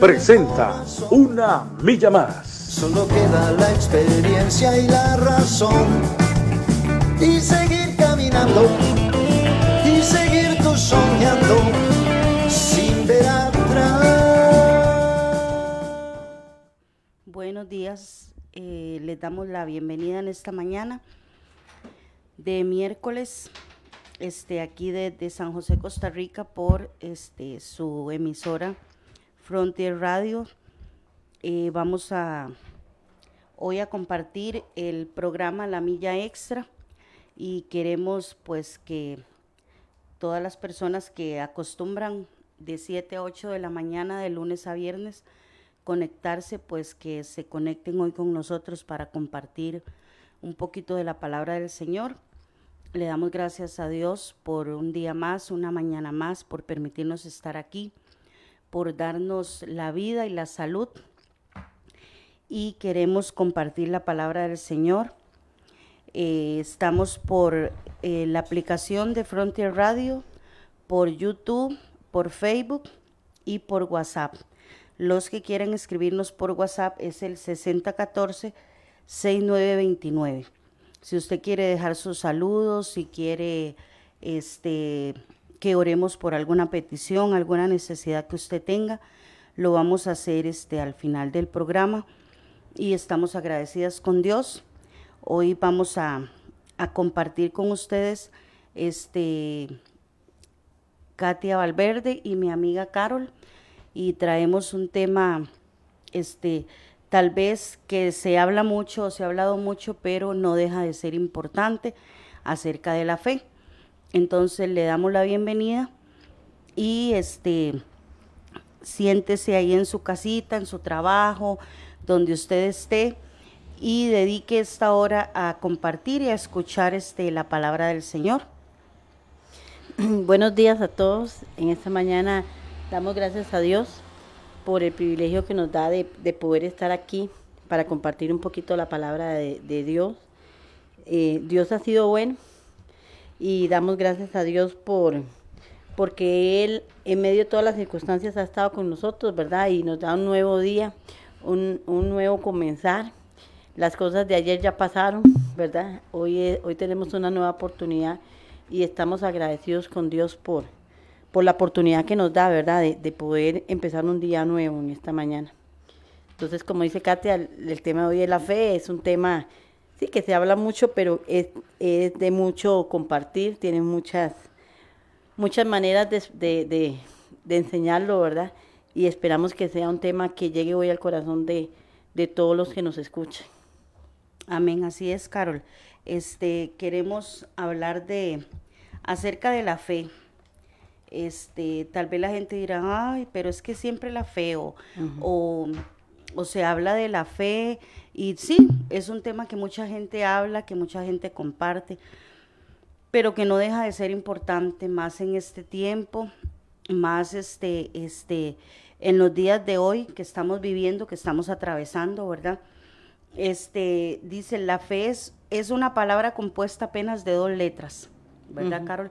presenta Una Milla Más. Solo queda la experiencia y la razón. Y seguir caminando. Y seguir tú soñando. Sin ver atrás. Buenos días. eh, les damos la bienvenida en esta mañana de miércoles este, aquí de, de San José, Costa Rica, por este, su emisora Frontier Radio. Eh, vamos a hoy a compartir el programa La Milla Extra y queremos pues que todas las personas que acostumbran de 7 a 8 de la mañana de lunes a viernes conectarse, pues que se conecten hoy con nosotros para compartir un poquito de la palabra del Señor. Le damos gracias a Dios por un día más, una mañana más, por permitirnos estar aquí, por darnos la vida y la salud. Y queremos compartir la palabra del Señor. Eh, estamos por eh, la aplicación de Frontier Radio, por YouTube, por Facebook y por WhatsApp. Los que quieren escribirnos por WhatsApp es el 6014-6929. Si usted quiere dejar sus saludos, si quiere este, que oremos por alguna petición, alguna necesidad que usted tenga, lo vamos a hacer este, al final del programa y estamos agradecidas con Dios. Hoy vamos a, a compartir con ustedes este, Katia Valverde y mi amiga Carol y traemos un tema este tal vez que se habla mucho, se ha hablado mucho, pero no deja de ser importante acerca de la fe. Entonces le damos la bienvenida y este siéntese ahí en su casita, en su trabajo, donde usted esté y dedique esta hora a compartir y a escuchar este la palabra del Señor. Buenos días a todos. En esta mañana damos gracias a Dios por el privilegio que nos da de, de poder estar aquí para compartir un poquito la palabra de, Dios. Eh, Dios ha sido bueno y damos gracias a Dios por porque Él en medio de todas las circunstancias ha estado con nosotros, ¿verdad? Y nos da un nuevo día, un, un nuevo comenzar. Las cosas de ayer ya pasaron, ¿verdad? Hoy, hoy tenemos una nueva oportunidad y estamos agradecidos con Dios por, por la oportunidad que nos da, ¿verdad? De, de poder empezar un día nuevo en esta mañana. Entonces, como dice Katia, el, el tema de hoy es la fe, es un tema, sí, que se habla mucho, pero es, es de mucho compartir, tiene muchas, muchas maneras de, de, de- de enseñarlo, ¿verdad? Y esperamos que sea un tema que llegue hoy al corazón de, de todos los que nos escuchan. Amén, así es, Carol. Este, queremos hablar de acerca de la fe. Este, tal vez la gente dirá, ay, pero es que siempre la fe, o, o, o se habla de la fe, y sí, es un tema que mucha gente habla, que mucha gente comparte, pero que no deja de ser importante más en este tiempo, más este, este, en los días de hoy que estamos viviendo, que estamos atravesando, ¿verdad? Este, dice, la fe es, es una palabra compuesta apenas de dos letras, ¿verdad. Carol?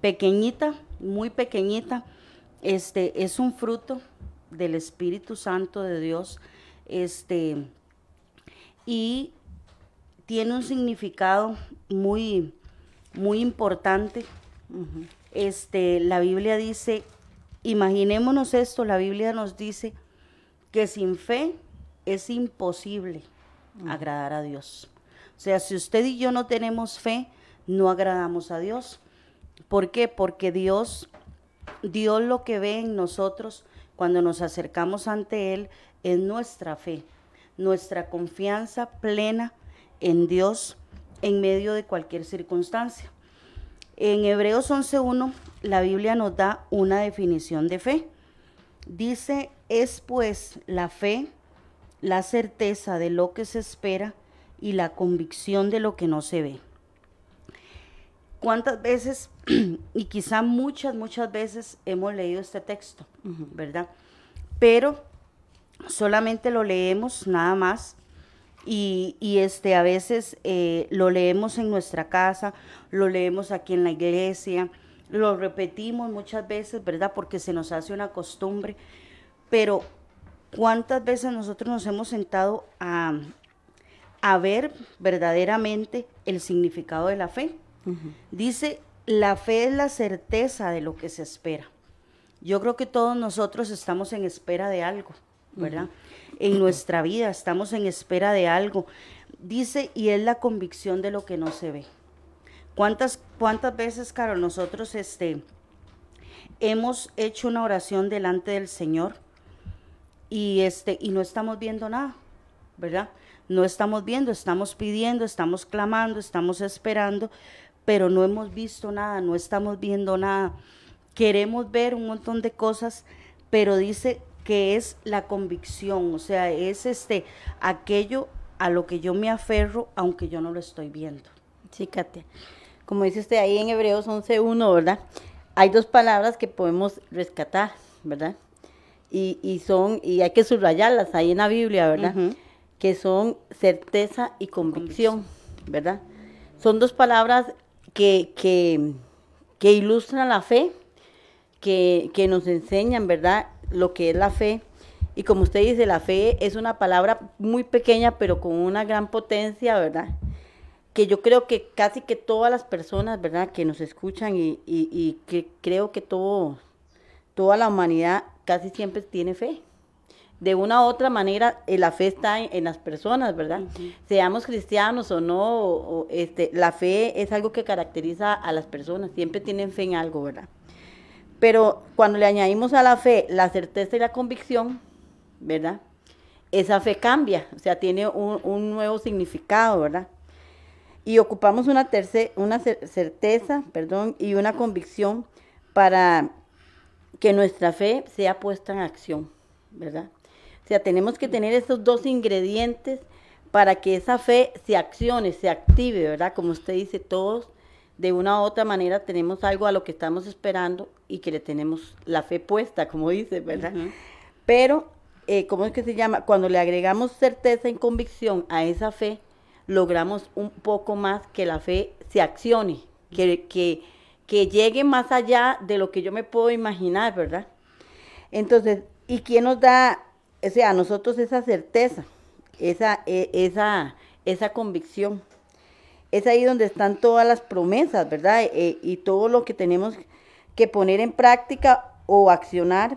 Pequeñita, muy pequeñita, este, es un fruto del Espíritu Santo de Dios, este, y tiene un significado muy, muy importante. Este, la Biblia dice, imaginémonos esto, la Biblia nos dice que sin fe es imposible agradar a Dios. O sea, si usted y yo no tenemos fe, no agradamos a Dios. ¿Por qué? Porque Dios, Dios lo que ve en nosotros cuando nos acercamos ante Él es nuestra fe, nuestra confianza plena en Dios en medio de cualquier circunstancia. En Hebreos 11.1 la Biblia nos da una definición de fe. Dice, es pues la fe la certeza de lo que se espera y la convicción de lo que no se ve. ¿Cuántas veces, y quizá muchas, muchas veces hemos leído este texto, ¿verdad? Pero solamente lo leemos nada más y, este, a veces eh, lo leemos en nuestra casa, lo leemos aquí en la iglesia, lo repetimos muchas veces, ¿verdad? Porque se nos hace una costumbre, pero ¿cuántas veces nosotros nos hemos sentado a, a ver verdaderamente el significado de la fe? Dice, la fe es la certeza de lo que se espera. Yo creo que todos nosotros estamos en espera de algo, ¿verdad? En nuestra vida estamos en espera de algo. Dice, y es la convicción de lo que no se ve. ¿Cuántas, cuántas veces, Carol, nosotros este, hemos hecho una oración delante del Señor y, este, y no estamos viendo nada, ¿verdad? No estamos viendo, estamos pidiendo, estamos clamando, estamos esperando, pero no hemos visto nada, no estamos viendo nada. Queremos ver un montón de cosas, pero dice que es la convicción, o sea, es este aquello a lo que yo me aferro aunque yo no lo estoy viendo. Sí, Katia. Como dice usted ahí en Hebreos 11.1, ¿verdad? Hay dos palabras que podemos rescatar, ¿verdad? Y, y, son, y hay que subrayarlas ahí en la Biblia, ¿verdad? Que son certeza y convicción, ¿verdad? Son dos palabras que, que, que ilustran la fe, que, que nos enseñan, ¿verdad? Lo que es la fe. Y como usted dice, la fe es una palabra muy pequeña, pero con una gran potencia, ¿verdad? Que yo creo que casi que todas las personas, ¿verdad? Que nos escuchan y, y, y que creo que todo, toda la humanidad casi siempre tiene fe de una u otra manera eh, la fe está en, las personas, ¿verdad? Seamos cristianos o no, este, la fe es algo que caracteriza a las personas, siempre tienen fe en algo, ¿verdad? Pero cuando le añadimos a la fe la certeza y la convicción, ¿verdad? Esa fe cambia, o sea, tiene un, nuevo significado, ¿verdad? Y ocupamos una, una certeza, perdón, y una convicción para que nuestra fe sea puesta en acción, ¿verdad? O sea, tenemos que tener esos dos ingredientes para que esa fe se accione, se active, ¿verdad? Como usted dice, todos de una u otra manera tenemos algo a lo que estamos esperando y que le tenemos la fe puesta, como dice, ¿verdad? Pero, eh, ¿cómo es que se llama? Cuando le agregamos certeza y convicción a esa fe, logramos un poco más que la fe se accione, que, que, que llegue más allá de lo que yo me puedo imaginar, ¿verdad? Entonces, ¿y quién nos da o sea, a nosotros esa certeza, esa, e, esa, esa convicción. Es ahí donde están todas las promesas, ¿verdad? E, y todo lo que tenemos que poner en práctica o accionar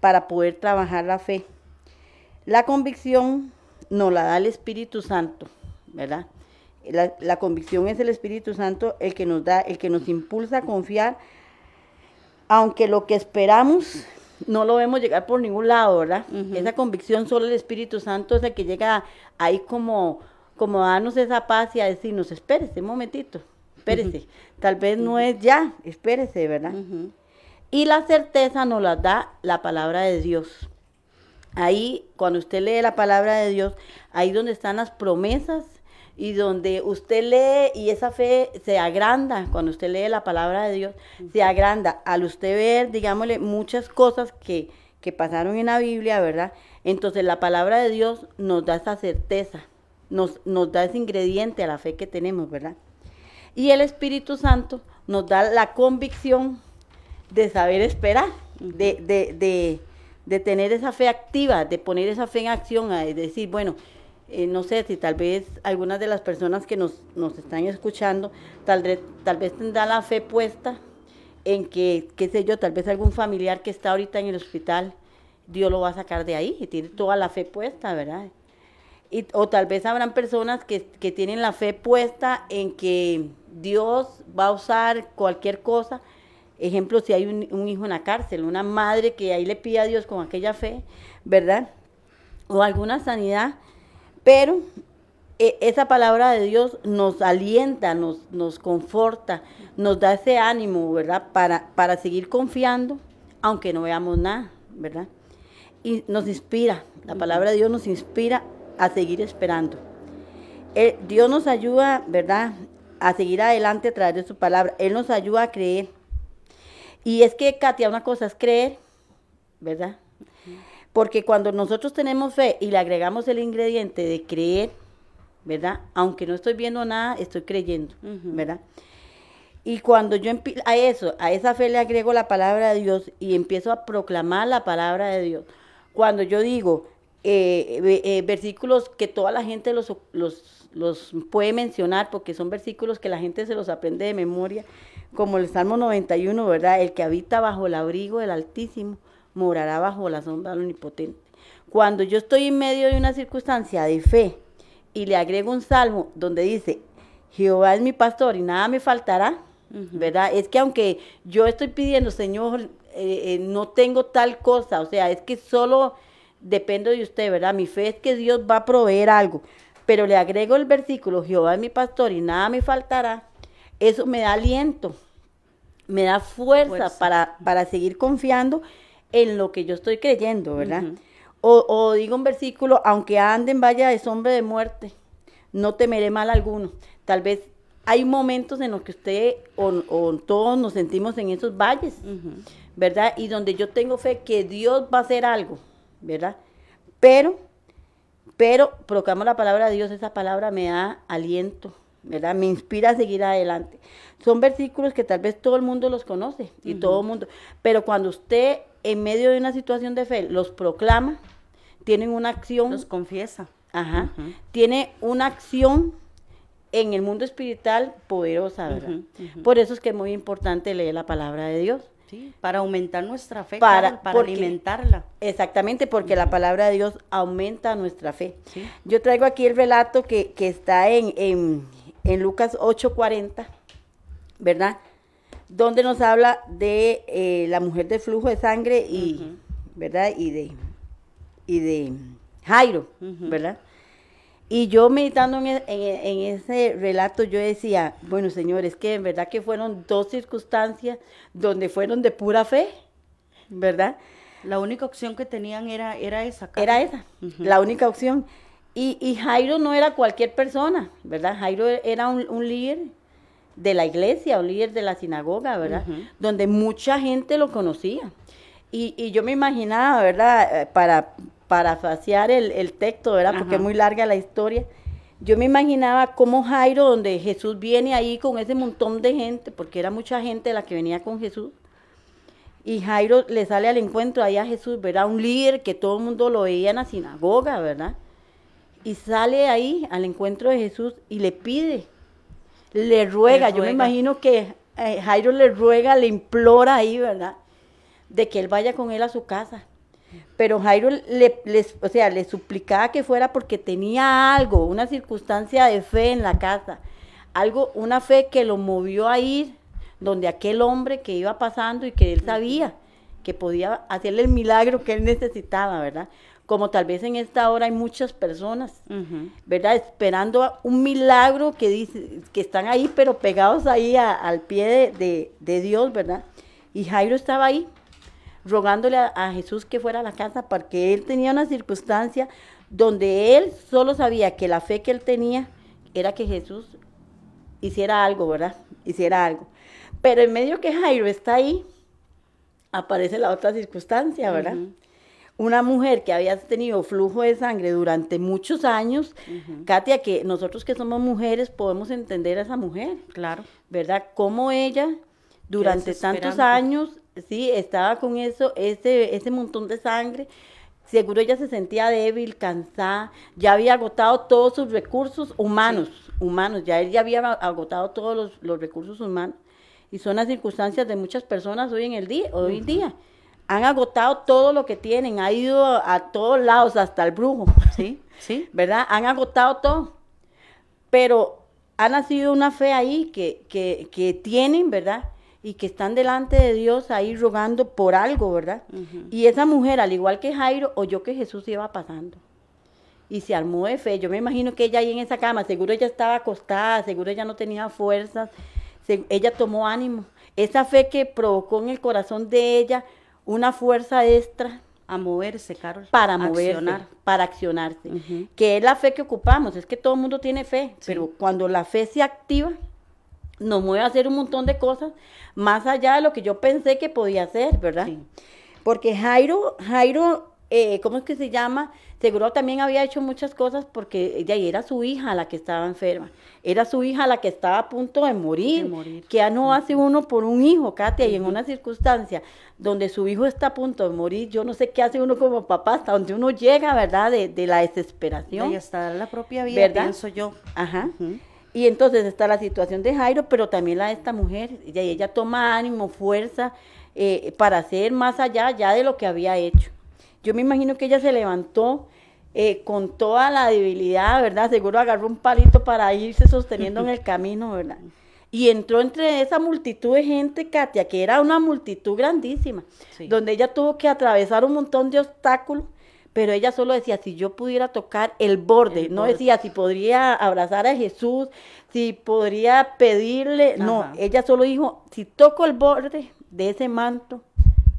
para poder trabajar la fe. La convicción nos la da el Espíritu Santo, ¿verdad? La, la, convicción es el Espíritu Santo el que nos da, el que nos impulsa a confiar, aunque lo que esperamos no lo vemos llegar por ningún lado, ¿verdad? Esa convicción solo el Espíritu Santo es el que llega ahí como, como a darnos esa paz y a decirnos, espérese un momentito, espérese, tal vez no es ya, espérese, ¿verdad? Y la certeza nos la da la palabra de Dios. Ahí, cuando usted lee la palabra de Dios, ahí donde están las promesas y donde usted lee y esa fe se agranda, cuando usted lee la palabra de Dios, se agranda al usted ver, digámosle, muchas cosas que, que pasaron en la Biblia, ¿verdad? Entonces la palabra de Dios nos da esa certeza, nos, nos da ese ingrediente a la fe que tenemos, ¿verdad? Y el Espíritu Santo nos da la convicción de saber esperar, de, de, de, tener esa fe activa, de poner esa fe en acción, de decir, bueno, eh, no sé si tal vez algunas de las personas que nos, nos están escuchando, tal vez, tal vez tendrá la fe puesta en que, qué sé yo, tal vez algún familiar que está ahorita en el hospital, Dios lo va a sacar de ahí y tiene toda la fe puesta, ¿verdad? O tal vez habrán personas que, que tienen la fe puesta en que Dios va a usar cualquier cosa. Ejemplo, si hay un, un hijo en la cárcel, una madre que ahí le pide a Dios con aquella fe, ¿verdad? O alguna sanidad pero eh, esa palabra de Dios nos alienta, nos, nos conforta, nos da ese ánimo, ¿verdad? Para, para seguir confiando, aunque no veamos nada, ¿verdad? y nos inspira, la palabra de Dios nos inspira a seguir esperando. Eh, Dios nos ayuda, ¿verdad?, a seguir adelante a través de su palabra. Él nos ayuda a creer. Y es que, Katia, una cosa es creer, ¿verdad? Porque cuando nosotros tenemos fe y le agregamos el ingrediente de creer, ¿verdad? Aunque no estoy viendo nada, estoy creyendo, ¿verdad? Y cuando yo a eso, a esa fe le agrego la palabra de Dios y empiezo a proclamar la palabra de Dios. Cuando yo digo eh, eh, versículos que toda la gente los, los, los, puede mencionar, porque son versículos que la gente se los aprende de memoria, como el Salmo 91, ¿verdad? El que habita bajo el abrigo del Altísimo morará bajo la sombra del Omnipotente. Cuando yo estoy en medio de una circunstancia de fe y le agrego un salmo donde dice, Jehová es mi pastor y nada me faltará, ¿verdad? Es que aunque yo estoy pidiendo, Señor, eh, eh, no tengo tal cosa, o sea, es que solo dependo de usted, ¿verdad? Mi fe es que Dios va a proveer algo, pero le agrego el versículo, Jehová es mi pastor y nada me faltará, eso me da aliento, me da fuerza, Para, para seguir confiando en lo que yo estoy creyendo, ¿verdad? o, digo un versículo, aunque anden vaya de sombra de muerte, no temeré mal alguno. Tal vez hay momentos en los que usted o, todos nos sentimos en esos valles, ¿verdad? Y donde yo tengo fe que Dios va a hacer algo, ¿verdad? Pero, pero proclamo la palabra de Dios, esa palabra me da aliento, ¿verdad? Me inspira a seguir adelante. Son versículos que tal vez todo el mundo los conoce y todo el mundo, pero cuando usted en medio de una situación de fe los proclama, tienen una acción. Los confiesa. Ajá. Tiene una acción en el mundo espiritual poderosa, ¿verdad? Por eso es que es muy importante leer la palabra de Dios. Sí, para aumentar nuestra fe, para, para alimentarla. Exactamente, porque la palabra de Dios aumenta nuestra fe. Yo traigo aquí el relato que, que está en, en, en Lucas 8:40, ¿verdad? donde nos habla de eh, la mujer de flujo de sangre y, ¿verdad? Y de, y de Jairo, ¿verdad? Y yo meditando en, ese relato, yo decía, bueno, señores, que en verdad que fueron dos circunstancias donde fueron de pura fe, ¿verdad? La única opción que tenían era, era esa. Era esa, la única opción. Y, y, Jairo no era cualquier persona, ¿verdad? Jairo era un, un líder de la iglesia o líder de la sinagoga, ¿verdad? Donde mucha gente lo conocía. Y, yo me imaginaba, ¿verdad? Eh, para parafasear el, el texto, ¿verdad? Porque es muy larga la historia. Yo me imaginaba como Jairo, donde Jesús viene ahí con ese montón de gente, porque era mucha gente la que venía con Jesús. Y Jairo le sale al encuentro ahí a Jesús, ¿verdad? Un líder que todo el mundo lo veía en la sinagoga, ¿verdad? Y sale ahí al encuentro de Jesús y le pide le ruega, yo me imagino que eh, Jairo le ruega, le implora ahí, ¿verdad? De que él vaya con él a su casa. Pero Jairo le, o sea, le suplicaba que fuera porque tenía algo, una circunstancia de fe en la casa, algo, una fe que lo movió a ir donde aquel hombre que iba pasando y que él sabía que podía hacerle el milagro que él necesitaba, ¿verdad? como tal vez en esta hora hay muchas personas, ¿verdad? Esperando un milagro que, dice, que están ahí, pero pegados ahí al pie de, Dios, ¿verdad? Y Jairo estaba ahí, rogándole a, Jesús que fuera a la casa, porque él tenía una circunstancia donde él solo sabía que la fe que él tenía era que Jesús hiciera algo, ¿verdad? Hiciera algo. Pero en medio que Jairo está ahí, aparece la otra circunstancia, ¿verdad? una mujer que había tenido flujo de sangre durante muchos años, Katia, que nosotros que somos mujeres podemos entender a esa mujer. Claro. ¿Verdad? Cómo ella durante tantos años, sí, estaba con eso, ese, ese montón de sangre. Seguro ella se sentía débil, cansada, ya había agotado todos sus recursos humanos, humanos, ya ella había agotado todos los, los, recursos humanos. Y son las circunstancias de muchas personas hoy en el día, hoy en día han agotado todo lo que tienen, ha ido a todos lados, hasta el brujo, ¿sí? ¿Sí? ¿Verdad? Han agotado todo. Pero ha nacido una fe ahí que, que, que tienen, ¿verdad? Y que están delante de Dios ahí rogando por algo, ¿verdad? Y esa mujer, al igual que Jairo, oyó que Jesús iba pasando. Y se armó de fe. Yo me imagino que ella ahí en esa cama, seguro ella estaba acostada, seguro ella no tenía fuerzas. ella tomó ánimo. Esa fe que provocó en el corazón de ella una fuerza extra a moverse, Carol. Para moverse, para accionarse. Que es la fe que ocupamos, es que todo el mundo tiene fe, pero cuando la fe se activa, nos mueve a hacer un montón de cosas más allá de lo que yo pensé que podía hacer, ¿verdad? Porque Jairo, Jairo, eh, ¿cómo es que se llama? Seguro también había hecho muchas cosas porque ella era su hija la que estaba enferma. Era su hija la que estaba a punto de morir. Que ya no hace uno por un hijo, Katia, y en una circunstancia donde su hijo está a punto de morir, yo no sé qué hace uno como papá, hasta donde uno llega, ¿verdad? De, la desesperación. Y hasta la propia vida, ¿verdad? pienso yo. Ajá. Y entonces está la situación de Jairo, pero también la de esta mujer. Y ella toma ánimo, fuerza eh, para hacer más allá ya de lo que había hecho. Yo me imagino que ella se levantó eh, con toda la debilidad, ¿verdad? Seguro agarró un palito para irse sosteniendo en el camino, ¿verdad? Y entró entre esa multitud de gente, Katia, que era una multitud grandísima, donde ella tuvo que atravesar un montón de obstáculos pero ella solo decía, si yo pudiera tocar el borde, no decía si podría abrazar a Jesús, si podría pedirle, no, ella solo dijo, si toco el borde de ese manto,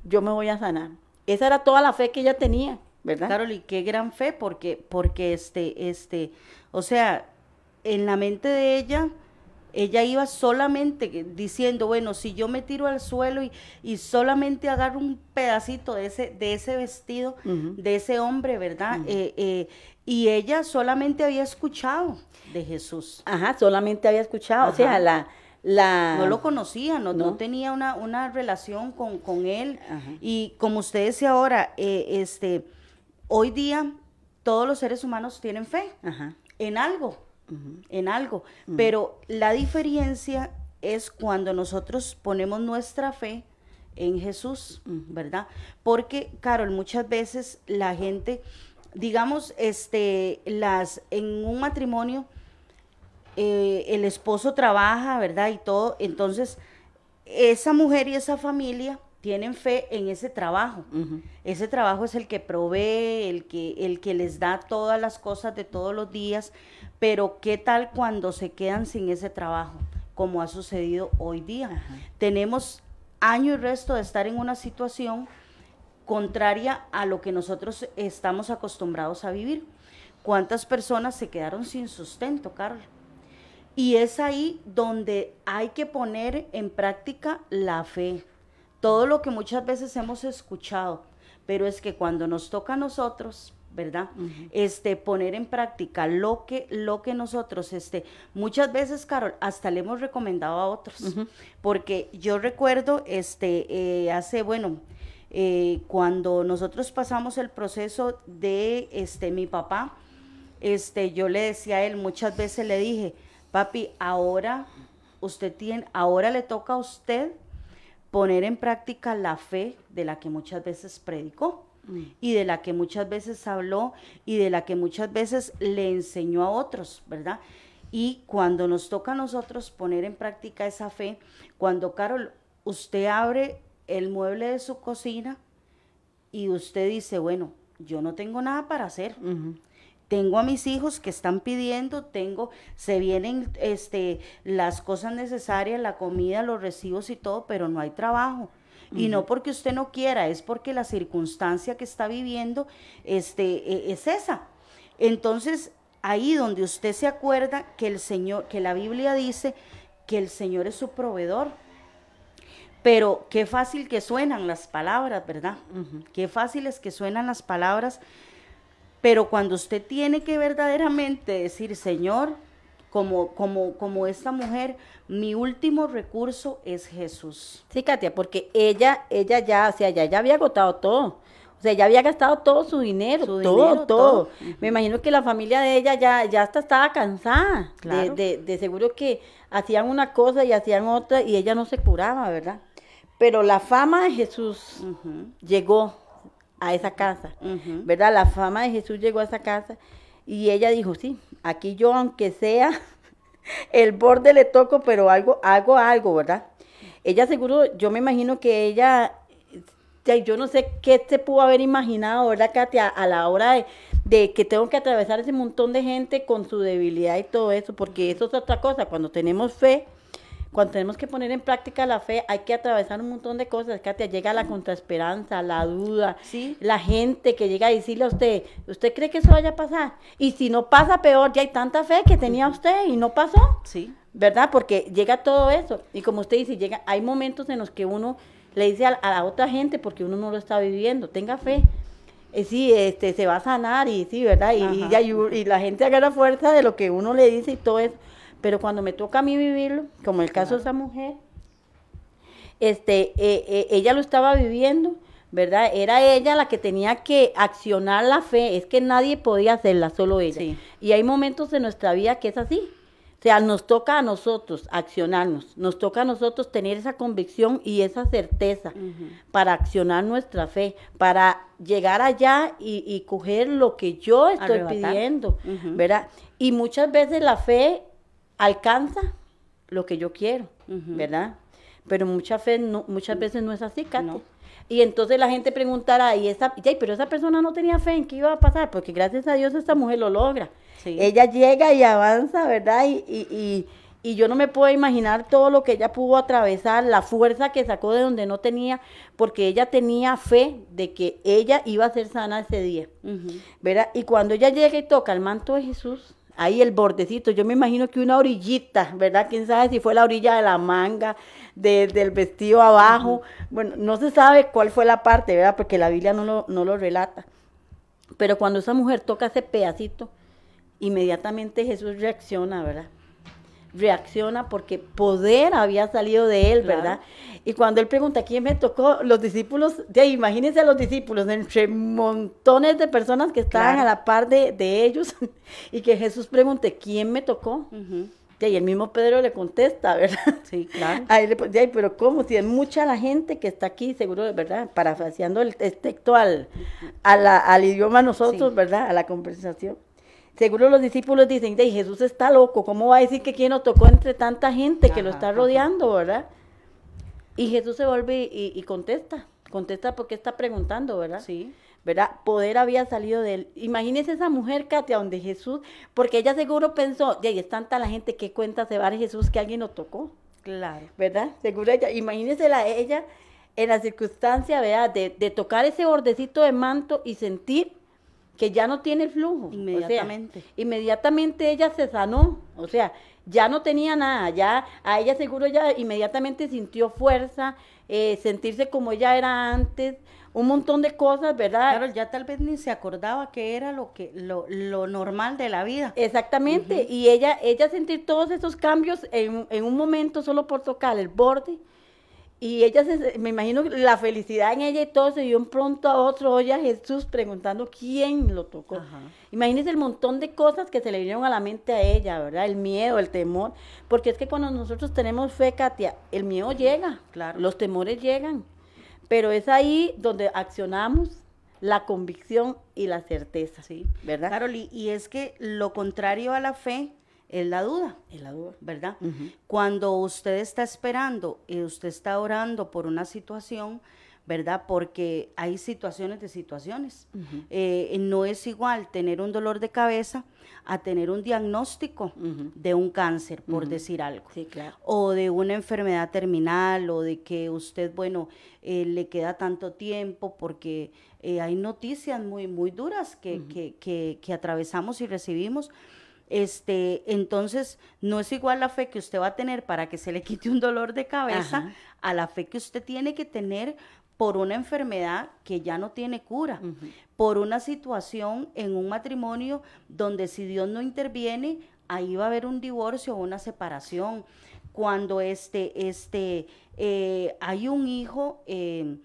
yo me voy a sanar. Esa era toda la fe que ella tenía, ¿verdad? Carol, y qué gran fe, porque, porque este, este, o sea, en la mente de ella, ella iba solamente diciendo, bueno, si yo me tiro al suelo y, y solamente agarro un pedacito de ese, de ese vestido, de ese hombre, ¿verdad? Eh, eh, y ella solamente había escuchado de Jesús. Ajá, solamente había escuchado, o sea, la... La... No lo conocía, no, no. tenía una, una relación con, con él. Y como usted dice ahora, eh, este, hoy día todos los seres humanos tienen fe en algo en algo. Pero la diferencia es cuando nosotros ponemos nuestra fe en Jesús, ¿verdad? Porque, Carol, muchas veces la gente, digamos, este, las, en un matrimonio, eh, el esposo trabaja, ¿verdad? Y todo, entonces, esa mujer y esa familia tienen fe en ese trabajo. Ese trabajo es el que provee, el que, el que les da todas las cosas de todos los días, pero ¿qué tal cuando se quedan sin ese trabajo? Como ha sucedido hoy día. Tenemos año y resto de estar en una situación contraria a lo que nosotros estamos acostumbrados a vivir. ¿Cuántas personas se quedaron sin sustento, Carlos? Y es ahí donde hay que poner en práctica la fe todo lo que muchas veces hemos escuchado, pero es que cuando nos toca a nosotros, ¿verdad? Este, poner en práctica lo que, lo que nosotros, este, muchas veces, Carol, hasta le hemos recomendado a otros, porque yo recuerdo, este, eh, hace, bueno, eh, cuando nosotros pasamos el proceso de, este, mi papá, este, yo le decía a él, muchas veces le dije, papi, ahora usted tiene, ahora le toca a usted poner en práctica la fe de la que muchas veces predicó mm. y de la que muchas veces habló y de la que muchas veces le enseñó a otros, ¿verdad? Y cuando nos toca a nosotros poner en práctica esa fe, cuando Carol, usted abre el mueble de su cocina y usted dice, bueno, yo no tengo nada para hacer tengo a mis hijos que están pidiendo, tengo, se vienen este, las cosas necesarias, la comida, los recibos y todo, pero no hay trabajo. Y no porque usted no quiera, es porque la circunstancia que está viviendo este, e, es esa. Entonces, ahí donde usted se acuerda que el Señor, que la Biblia dice que el Señor es su proveedor. Pero qué fácil que suenan las palabras, ¿verdad? Qué fácil es que suenan las palabras pero cuando usted tiene que verdaderamente decir, Señor, como, como, como esta mujer, mi último recurso es Jesús. Sí, Katia, porque ella, ella ya, o sea, ya, ya había agotado todo. O sea, ya había gastado todo su dinero, todo, todo. Me imagino que la familia de ella ya, ya hasta estaba cansada. De, de, seguro que hacían una cosa y hacían otra y ella no se curaba, ¿verdad? Pero la fama de Jesús llegó a esa casa, ¿verdad? La fama de Jesús llegó a esa casa y ella dijo, sí, aquí yo aunque sea el borde le toco, pero algo, hago algo, ¿verdad? Ella seguro, yo me imagino que ella, yo no sé qué se pudo haber imaginado, ¿verdad, Katia? A la hora de, de que tengo que atravesar ese montón de gente con su debilidad y todo eso, porque eso es otra cosa, cuando tenemos fe, cuando tenemos que poner en práctica la fe, hay que atravesar un montón de cosas. Katia, llega la contraesperanza, la duda, Sí. la gente que llega a decirle a usted, ¿usted cree que eso vaya a pasar? Y si no pasa, peor, ya hay tanta fe que tenía usted y no pasó. Sí. ¿verdad? Porque llega todo eso. Y como usted dice, llega, hay momentos en los que uno le dice a, a la otra gente, porque uno no lo está viviendo, tenga fe. Eh, sí, este, se va a sanar y sí, ¿verdad? Y, y la gente agarra fuerza de lo que uno le dice y todo eso. Pero cuando me toca a mí vivirlo, como el caso de esa mujer, este, eh, eh, ella lo estaba viviendo, ¿verdad? Era ella la que tenía que accionar la fe, es que nadie podía hacerla, solo ella. Sí. Y hay momentos en nuestra vida que es así. O sea, nos toca a nosotros accionarnos, nos toca a nosotros tener esa convicción y esa certeza para accionar nuestra fe, para llegar allá y, y coger lo que yo estoy Arrebatar. pidiendo. ¿verdad? Y muchas veces la fe alcanza lo que yo quiero. ¿verdad? Pero mucha fe no, muchas veces no es así, Katy. No. Y entonces la gente preguntará, ¿y esa, ya, pero esa persona no tenía fe en qué iba a pasar? Porque gracias a Dios esta mujer lo logra. Sí. Ella llega y avanza, ¿verdad? Y, y, y, y yo no me puedo imaginar todo lo que ella pudo atravesar, la fuerza que sacó de donde no tenía, porque ella tenía fe de que ella iba a ser sana ese día. ¿verdad? Y cuando ella llega y toca el manto de Jesús, ahí el bordecito, yo me imagino que una orillita, ¿verdad? Quién sabe si fue la orilla de la manga, de- del vestido abajo, bueno, no se sabe cuál fue la parte, ¿verdad? Porque la Biblia no lo, no lo relata. Pero cuando esa mujer toca ese pedacito, inmediatamente Jesús reacciona, ¿verdad? Reacciona porque poder había salido de él, Claro. ¿verdad? Y cuando él pregunta quién me tocó, los discípulos, de imagínense a los discípulos, entre montones de personas que estaban Claro. a la par de, de ellos, y que Jesús pregunte quién me tocó. De ahí el mismo Pedro le contesta, ¿verdad? Sí, claro. Ahí le, de ahí, pero ¿cómo? Si es mucha la gente que está aquí, seguro, ¿verdad? Parafraseando el texto al, a la- al idioma nosotros, Sí. ¿verdad? A la conversación. Seguro los discípulos dicen, de Jesús está loco, ¿cómo va a decir que quién lo tocó entre tanta gente que lo está ajá. rodeando, ¿verdad? Y Jesús se vuelve y, y contesta, contesta porque está preguntando, ¿verdad? Sí. ¿verdad? Poder había salido de él. Imagínese esa mujer, Katia, donde Jesús, porque ella seguro pensó, de ahí es tanta la gente que cuenta se va a Jesús que alguien lo tocó, Claro. ¿verdad? Seguro ella, imagínensela a ella en la circunstancia, ¿verdad? De, de tocar ese bordecito de manto y sentir que ya no tiene el flujo. o sea, Inmediatamente. inmediatamente ella se sanó, o sea, ya no tenía nada, ya a ella seguro ya inmediatamente sintió fuerza, eh, sentirse como ella era antes, un montón de cosas, ¿verdad? Claro, ya tal vez ni se acordaba que era lo que lo, lo normal de la vida. Exactamente, y ella, ella sentir todos esos cambios en, en un momento solo por tocar el borde, y ella, se, me imagino la felicidad en ella y todo se dio un pronto a otro, oye a Jesús preguntando quién lo tocó. Ajá. Imagínese el montón de cosas que se le vinieron a la mente a ella, ¿verdad? El miedo, el temor, porque es que cuando nosotros tenemos fe, Katia, el miedo llega, Claro. los temores llegan, pero es ahí donde accionamos la convicción y la certeza, Sí. ¿verdad? Carol, y es que lo contrario a la fe es la duda, Es la duda. ¿verdad? Cuando usted está esperando y usted está orando por una situación, ¿verdad? Porque hay situaciones de situaciones. Eh, no es igual tener un dolor de cabeza a tener un diagnóstico de un cáncer, por decir algo. Sí, claro. o de una enfermedad terminal o de que usted, bueno, eh, le queda tanto tiempo porque eh, hay noticias muy, muy duras que, que, que, que atravesamos y recibimos. Este, entonces, no es igual la fe que usted va a tener para que se le quite un dolor de cabeza Ajá. a la fe que usted tiene que tener por una enfermedad que ya no tiene cura, por una situación en un matrimonio donde si Dios no interviene, ahí va a haber un divorcio o una separación. Cuando este, este, eh, hay un hijo eh,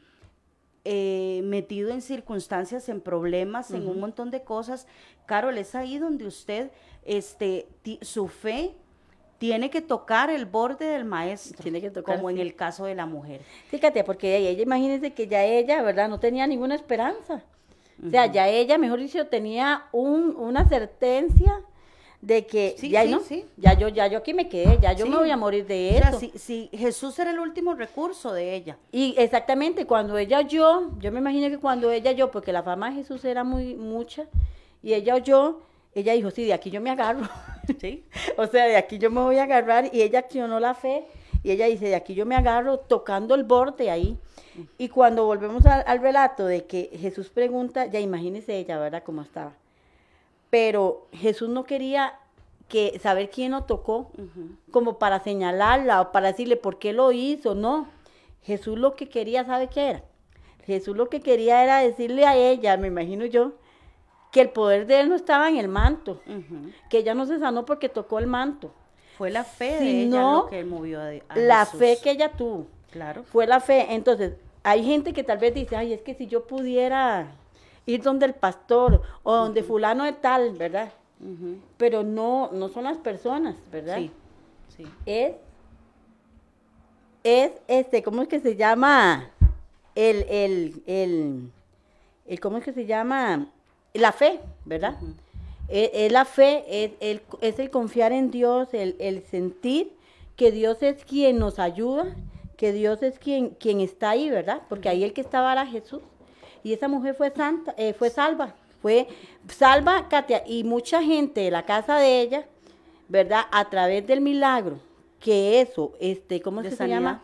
eh, metido en circunstancias, en problemas, en un montón de cosas, Carol, es ahí donde usted, este, ti- su fe tiene que tocar el borde del maestro, Tiene que tocar, como en el caso de la mujer. Fíjate, porque ella, imagínense que ya ella, ¿verdad? No tenía ninguna esperanza. O sea, ya ella, mejor dicho, tenía un, una certeza de que Sí, ya sí, no, sí. ya yo, ya yo aquí me quedé, ya yo me voy a morir de O sea, eso. si, si Jesús era el último recurso de ella. Y exactamente, cuando ella oyó, yo me imagino que cuando ella oyó, porque la fama de Jesús era muy mucha, y ella oyó, ella dijo, sí, de aquí yo me agarro. Sí. o sea, de aquí yo me voy a agarrar, y ella accionó la fe, Y ella dice, de aquí yo me agarro tocando el borde ahí. Y cuando volvemos al, al relato de que Jesús pregunta, ya imagínese ella, ¿verdad? Cómo estaba. Pero Jesús no quería que saber quién lo tocó, como para señalarla o para decirle por qué lo hizo, no. Jesús lo que quería, ¿sabe qué era? Jesús lo que quería era decirle a ella, me imagino yo, que el poder de él no estaba en el manto, que ella no se sanó porque tocó el manto. Fue la fe de ella lo que movió a, a la fe que ella tuvo. Claro. Fue la fe. Entonces, hay gente que tal vez dice, ay, es que si yo pudiera ir donde el pastor o donde fulano de tal, ¿verdad? Pero no, no son las personas, ¿verdad? Sí, sí. Es, es este, ¿cómo es que se llama? El, el, el, el ¿cómo es que se llama? La fe, ¿verdad? es, es la fe, es el, es el confiar en Dios, el, el sentir que Dios es quien nos ayuda, que Dios es quien, quien está ahí, ¿verdad? Porque ahí el que estaba era Jesús. Y esa mujer fue santa, eh, fue salva, fue salva, Katia, y mucha gente de la casa de ella, ¿verdad? A través del milagro que eso, este, ¿cómo De se sanidad. llama?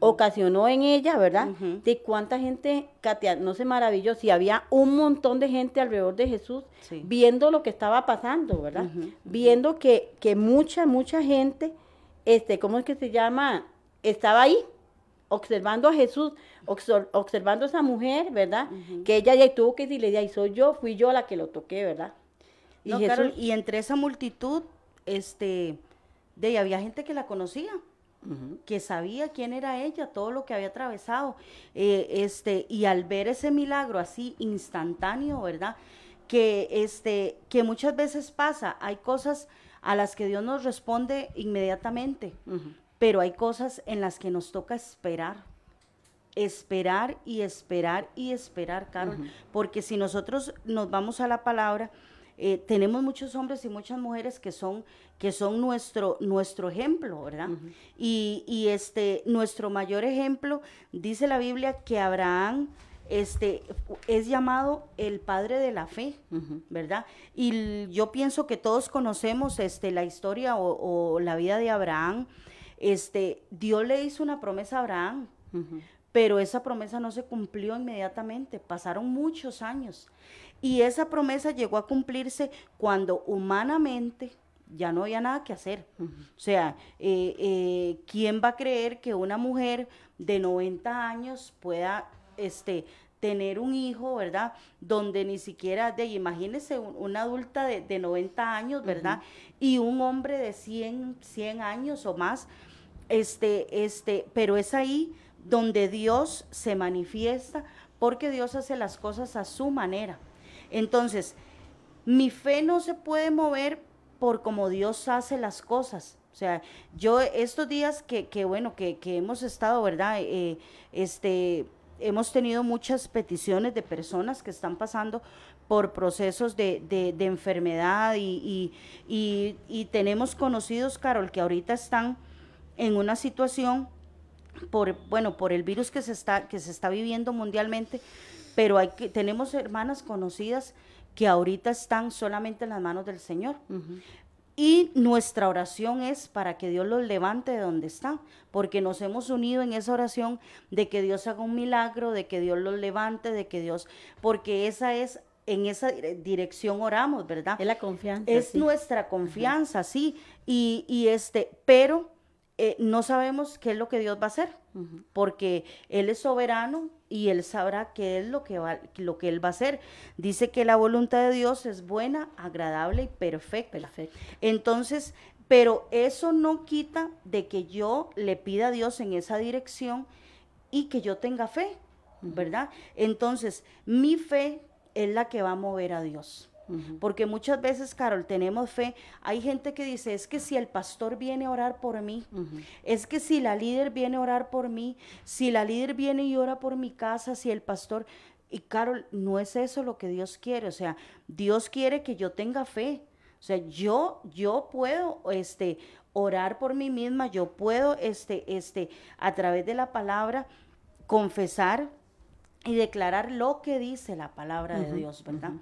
Ocasionó en ella, ¿verdad? De cuánta gente, Katia, no se maravilló, si había un montón de gente alrededor de Jesús Sí. viendo lo que estaba pasando, ¿verdad? Viendo que, que mucha, mucha gente, este, ¿cómo es que se llama? Estaba ahí, observando a Jesús, observando a esa mujer, ¿verdad? Que ella ya tuvo que decirle, ay, soy yo, fui yo la que lo toqué, ¿verdad? Y No, Jesús, Carol, y entre esa multitud, este, de ahí había gente que la conocía, Que sabía quién era ella, todo lo que había atravesado, eh, este, y al ver ese milagro así instantáneo, ¿verdad? Que, este, que muchas veces pasa, hay cosas a las que Dios nos responde inmediatamente, pero hay cosas en las que nos toca esperar. Esperar y esperar y esperar, Carol. Porque si nosotros nos vamos a la palabra, eh, tenemos muchos hombres y muchas mujeres que son, que son nuestro, nuestro ejemplo, ¿verdad? y, y este, nuestro mayor ejemplo, dice la Biblia que Abraham este, es llamado el padre de la fe. ¿verdad? Y yo pienso que todos conocemos este, la historia o, o la vida de Abraham. Este, Dios le hizo una promesa a Abraham, pero esa promesa no se cumplió inmediatamente, pasaron muchos años. Y esa promesa llegó a cumplirse cuando humanamente ya no había nada que hacer. O sea, eh, eh, ¿quién va a creer que una mujer de 90 años pueda este, tener un hijo, ¿verdad? Donde ni siquiera, de, imagínese un- una adulta de, de 90 años, ¿verdad? Y un hombre de 100, 100 años o más, este, este, pero es ahí donde Dios se manifiesta porque Dios hace las cosas a su manera. Entonces, mi fe no se puede mover por como Dios hace las cosas. O sea, yo estos días que, que bueno, que, hemos estado, ¿verdad? Eh, este, hemos tenido muchas peticiones de personas que están pasando por procesos de, de- de enfermedad y, y- y- y tenemos conocidos, Carol, que ahorita están en una situación por bueno por el virus que se está que se está viviendo mundialmente pero hay que tenemos hermanas conocidas que ahorita están solamente en las manos del Señor y nuestra oración es para que Dios los levante de donde están, porque nos hemos unido en esa oración de que Dios haga un milagro, de que Dios los levante, de que Dios, porque esa es, en esa dire- dirección oramos, ¿verdad? Es la confianza. Es sí. nuestra confianza, sí, y, y este, pero eh, no sabemos qué es lo que Dios va a hacer, porque Él es soberano y Él sabrá qué es lo que, va, lo que Él va a hacer. Dice que la voluntad de Dios es buena, agradable y perfecta. Perfecto. Entonces, pero eso no quita de que yo le pida a Dios en esa dirección y que yo tenga fe, ¿verdad? Entonces, mi fe es la que va a mover a Dios. Porque muchas veces, Carol, tenemos fe. Hay gente que dice, es que si el pastor viene a orar por mí, es que si la líder viene a orar por mí, si la líder viene y ora por mi casa, si el pastor... Y Carol, no es eso lo que Dios quiere. O sea, Dios quiere que yo tenga fe. O sea, yo, yo puedo, este, orar por mí misma, yo puedo, este, este, a través de la palabra, confesar y declarar lo que dice la palabra de Dios, ¿verdad?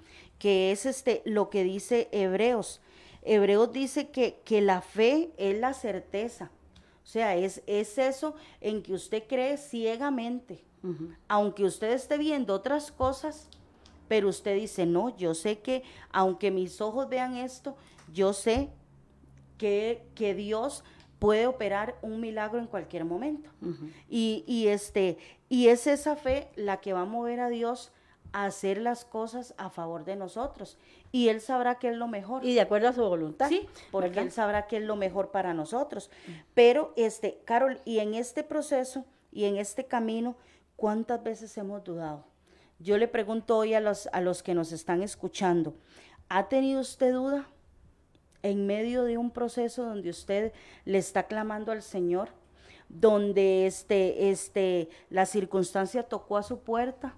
Que es este lo que dice Hebreos. Hebreos dice que, que la fe es la certeza. O sea, es, es eso en que usted cree ciegamente. Aunque usted esté viendo otras cosas, pero usted dice, no, yo sé que aunque mis ojos vean esto, yo sé que, que Dios puede operar un milagro en cualquier momento. y, y, este, y es esa fe la que va a mover a Dios hacer las cosas a favor de nosotros. Y Él sabrá que es lo mejor. Y de acuerdo a su voluntad. Sí, porque Él sabrá que es lo mejor para nosotros. Pero, este, Carol, y en este proceso y en este camino, ¿cuántas veces hemos dudado? Yo le pregunto hoy a los, a los que nos están escuchando, ¿ha tenido usted duda en medio de un proceso donde usted le está clamando al Señor? donde este, este, la circunstancia tocó a su puerta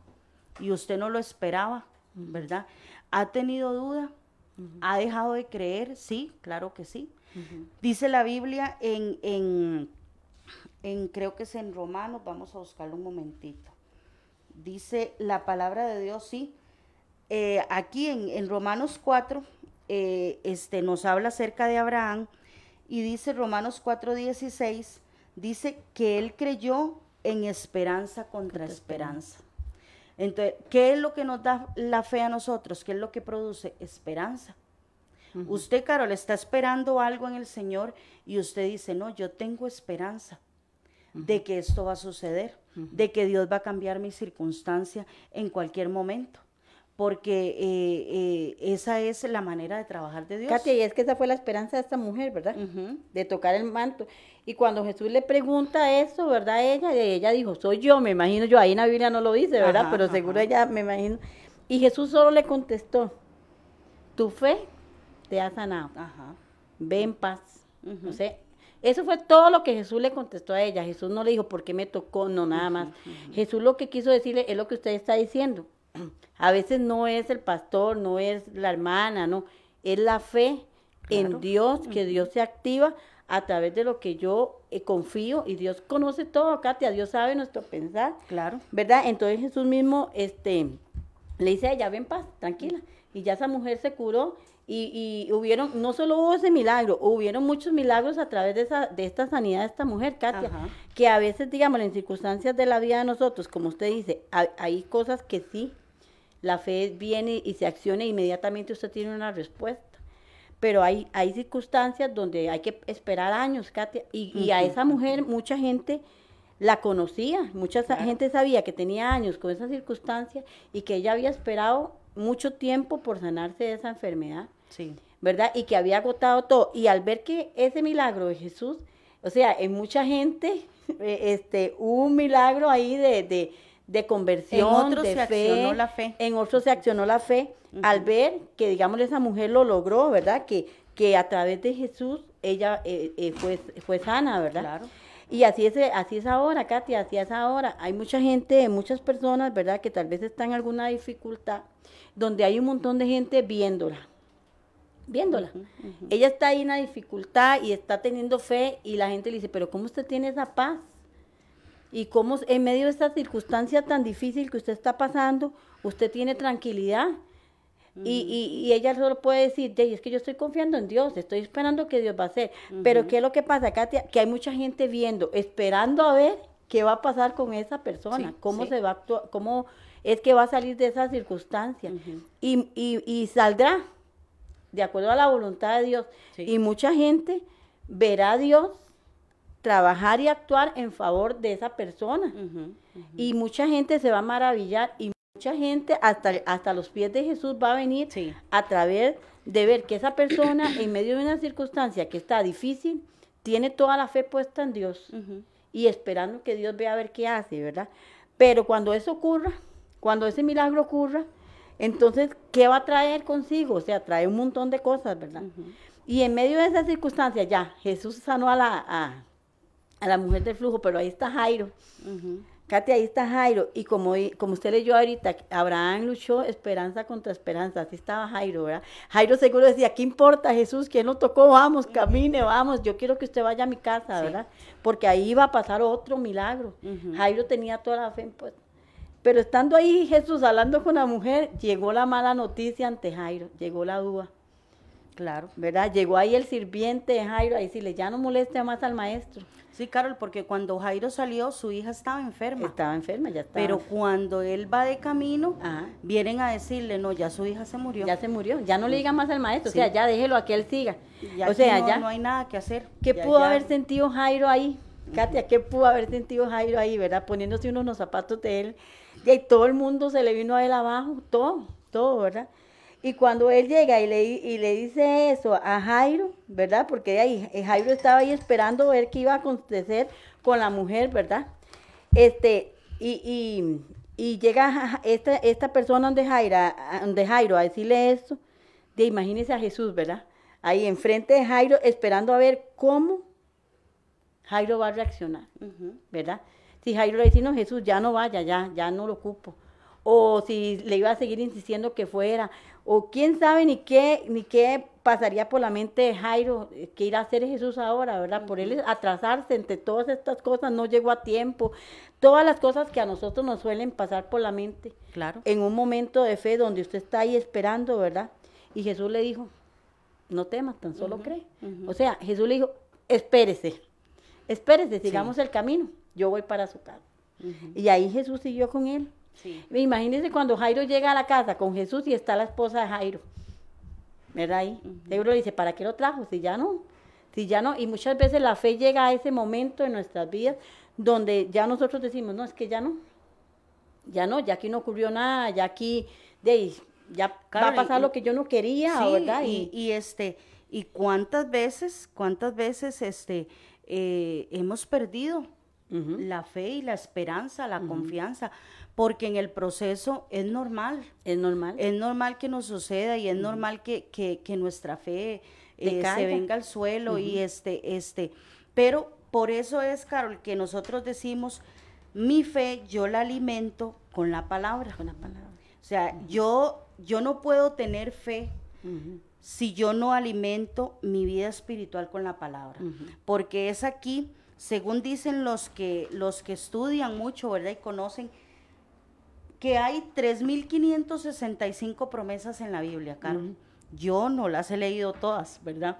y usted no lo esperaba, ¿verdad? ¿Ha tenido duda? ¿Ha dejado de creer? Sí, claro que sí. Dice la Biblia en, en, en, creo que es en Romanos, vamos a buscarlo un momentito. Dice la palabra de Dios, sí. Eh, aquí en, en, Romanos 4 eh, este, nos habla acerca de Abraham y dice Romanos 4:16, dice que él creyó en esperanza contra esperanza. Entonces, ¿qué es lo que nos da la fe a nosotros? ¿Qué es lo que produce? Esperanza. Usted, Carol, está esperando algo en el Señor y usted dice, no, yo tengo esperanza de que esto va a suceder, de que Dios va a cambiar mi circunstancia en cualquier momento porque eh, eh, esa es la manera de trabajar de Dios. Katia, y es que esa fue la esperanza de esta mujer, ¿verdad? De tocar el manto. Y cuando Jesús le pregunta eso, ¿verdad? Ella, ella dijo, soy yo, me imagino yo, ahí en la Biblia no lo dice, ¿verdad? Pero seguro ella, me imagino. Y Jesús solo le contestó, tu fe te ha sanado. Ajá. Ve en paz. O sea, eso fue todo lo que Jesús le contestó a ella. Jesús no le dijo, ¿por qué me tocó? No, nada más. Jesús lo que quiso decirle es lo que usted está diciendo a veces no es el pastor, no es la hermana, no, es la fe en Dios, que Dios se activa a través de lo que yo eh, confío y Dios conoce todo, Katia, Dios sabe nuestro pensar. Claro. ¿Verdad? Entonces Jesús mismo este, le dice a ella, ven paz, tranquila. Y ya esa mujer se curó y, y, hubieron, no solo hubo ese milagro, hubieron muchos milagros a través de, esa, de esta sanidad de esta mujer, Katia, que a veces, digamos, en circunstancias de la vida de nosotros, como usted dice, hay cosas que sí la fe viene y se acciona e inmediatamente usted tiene una respuesta. Pero hay, hay circunstancias donde hay que esperar años, Katia, y, a esa mujer mucha gente la conocía, mucha gente sabía que tenía años con esa circunstancia y que ella había esperado mucho tiempo por sanarse de esa enfermedad. Sí. ¿Verdad? Y que había agotado todo. Y al ver que ese milagro de Jesús, o sea, en mucha gente, eh, este, hubo un milagro ahí de, de de conversión, en de fe, la fe. En otros se accionó la fe al ver que, digamos, esa mujer lo logró, ¿verdad? Que, que a través de Jesús ella eh, eh, fue, fue sana, ¿verdad? Claro. Y así es, así es ahora, Katia, así es ahora. Hay mucha gente, muchas personas, ¿verdad? Que tal vez están en alguna dificultad, donde hay un montón de gente viéndola, viéndola. Ella está ahí en la dificultad y está teniendo fe y la gente le dice, pero ¿cómo usted tiene esa paz? Y cómo en medio de esta circunstancia tan difícil que usted está pasando, usted tiene tranquilidad. y, ella solo puede decir, es que yo estoy confiando en Dios, estoy esperando que Dios va a hacer. Pero ¿qué es lo que pasa, Katia? Que hay mucha gente viendo, esperando a ver qué va a pasar con esa persona, cómo se va a actuar, cómo es que va a salir de esa circunstancia. y, y, saldrá de acuerdo a la voluntad de Dios. Y mucha gente verá a Dios trabajar y actuar en favor de esa persona. Y mucha gente se va a maravillar y mucha gente hasta, hasta los pies de Jesús va a venir a través de ver que esa persona en medio de una circunstancia que está difícil, tiene toda la fe puesta en Dios y esperando que Dios vea a ver qué hace, ¿verdad? Pero cuando eso ocurra, cuando ese milagro ocurra, entonces, ¿qué va a traer consigo? O sea, trae un montón de cosas, ¿verdad? Y en medio de esa circunstancia, ya, Jesús sanó a la, a la mujer del flujo, pero ahí está Jairo. Katia, ahí está Jairo. Y como, como usted leyó ahorita, Abraham luchó esperanza contra esperanza. Así estaba Jairo, ¿verdad? Jairo seguro decía, ¿qué importa Jesús? ¿Quién lo tocó? Vamos, camine, vamos. Yo quiero que usted vaya a mi casa, ¿verdad? Porque ahí iba a pasar otro milagro. Jairo tenía toda la fe pues. Pero estando ahí Jesús hablando con la mujer, llegó la mala noticia ante Jairo, llegó la duda. Claro. ¿verdad? Llegó ahí el sirviente de Jairo a decirle, ya no moleste más al maestro. Sí, Carol, porque cuando Jairo salió, su hija estaba enferma. Estaba enferma, ya estaba. Pero cuando él va de camino, Ajá. vienen a decirle, no, ya su hija se murió. ya se murió, ya no le diga más al maestro, Sí. o sea, ya déjelo a que él siga. Ya o sea, no, ya, no hay nada que hacer. ¿qué Ya- pudo ya- haber sentido Jairo ahí? Katia, ¿qué pudo haber sentido Jairo ahí, verdad? Poniéndose unos los zapatos de él. Y ahí todo el mundo se le vino a él abajo, todo, todo, ¿verdad? Y cuando él llega y le, y le dice eso a Jairo, ¿verdad? Porque ahí eh, Jairo estaba ahí esperando ver qué iba a acontecer con la mujer, ¿verdad? Este, y, y, y llega esta, esta persona donde Jairo, donde Jairo a decirle esto, de imagínese a Jesús, ¿verdad? Ahí enfrente de Jairo, esperando a ver cómo Jairo va a reaccionar. ¿verdad? Si Jairo le dice, no, Jesús, ya no vaya, ya, ya no lo ocupo. O si le iba a seguir insistiendo que fuera. O quién sabe ni qué, ni qué pasaría por la mente de Jairo, eh, que irá a hacer Jesús ahora, ¿verdad? Por él atrasarse entre todas estas cosas, no llegó a tiempo. Todas las cosas que a nosotros nos suelen pasar por la mente Claro. en un momento de fe donde usted está ahí esperando, ¿verdad? Y Jesús le dijo, no temas, tan solo cree. O sea, Jesús le dijo, espérese, espérese, sigamos el camino, yo voy para su casa. Y ahí Jesús siguió con él. Sí. Imagínense cuando Jairo llega a la casa con Jesús y está la esposa de Jairo. ¿Verdad? Ahí. Seguro le dice, ¿para qué lo trajo? Si ya no. Si ya no. Y muchas veces la fe llega a ese momento en nuestras vidas donde ya nosotros decimos, no, es que ya no. Ya no, ya aquí no ocurrió nada, ya aquí, de ya va a pasar y- lo que yo no quería, Sí, ¿verdad? Y, y este, y cuántas veces, cuántas veces este eh, hemos perdido La fe y la esperanza, la confianza, porque en el proceso es normal. es normal. Es normal que nos suceda y es normal que, que- que nuestra fe eh, se venga al suelo y este, este, pero por eso es, Carol, que nosotros decimos, mi fe yo la alimento con la palabra. Con la palabra. O sea, yo, yo no puedo tener fe si yo no alimento mi vida espiritual con la palabra. Porque es aquí, según dicen los que, los que estudian mucho, ¿verdad? Y conocen, que hay 3.565 promesas en la Biblia, Carol. Yo no las he leído todas, ¿verdad?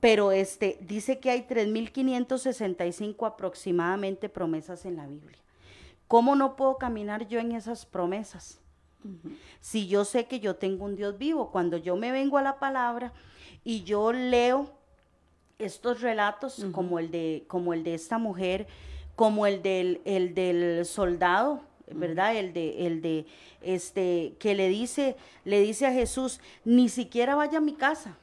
Pero este, dice que hay 3.565 aproximadamente promesas en la Biblia. ¿Cómo no puedo caminar yo en esas promesas? Si yo sé que yo tengo un Dios vivo, cuando yo me vengo a la palabra y yo leo estos relatos como el de como el de esta mujer, como el del el del soldado, ¿verdad? El de el de este que le dice le dice a Jesús, ni siquiera vaya a mi casa.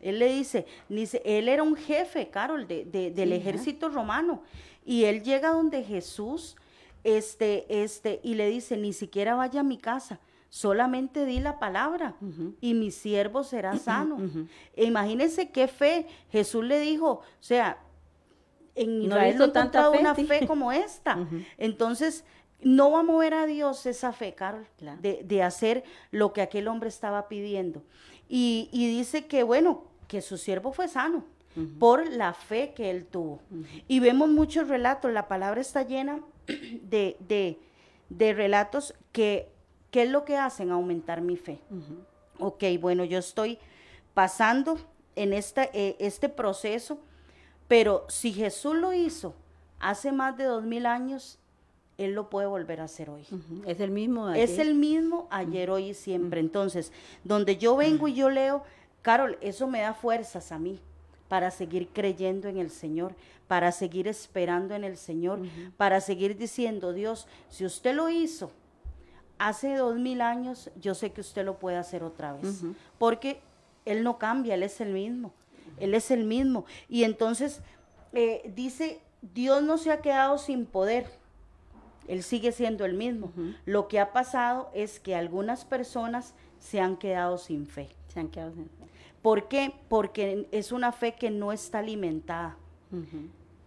Él le dice, ni se- él era un jefe, Carol, de, de- del Sí, ejército romano. Y él llega donde Jesús, este, este, y le dice, ni siquiera vaya a mi casa, solamente di la palabra y mi siervo será sano. E imagínense qué fe. Jesús le dijo, o sea, en No Israel no he tanta encontrado fe, una fe como esta. Entonces, no va a mover a Dios esa fe, Carol, Claro. de, de hacer lo que aquel hombre estaba pidiendo. Y, y dice que, bueno, que su siervo fue sano por la fe que él tuvo. Y vemos muchos relatos, la palabra está llena de, de, de relatos que, ¿qué es lo que hacen? Aumentar mi fe. Ujú. Ok, bueno, yo estoy pasando en esta, eh, este proceso, pero si Jesús lo hizo hace más de dos mil años, Él lo puede volver a hacer hoy. Es el mismo. de Es ayer. el mismo ayer, hoy y siempre. Entonces, donde yo vengo y yo leo, Carol, eso me da fuerzas a mí para seguir creyendo en el Señor, para seguir esperando en el Señor, para seguir diciendo, Dios, si usted lo hizo hace dos mil años, yo sé que usted lo puede hacer otra vez. Porque Él no cambia, Él es el mismo. Él es el mismo. Y entonces eh, dice, Dios no se ha quedado sin poder. Él sigue siendo el mismo. Lo que ha pasado es que algunas personas se han quedado sin fe. Se han quedado sin fe. ¿Por qué? Porque es una fe que no está alimentada.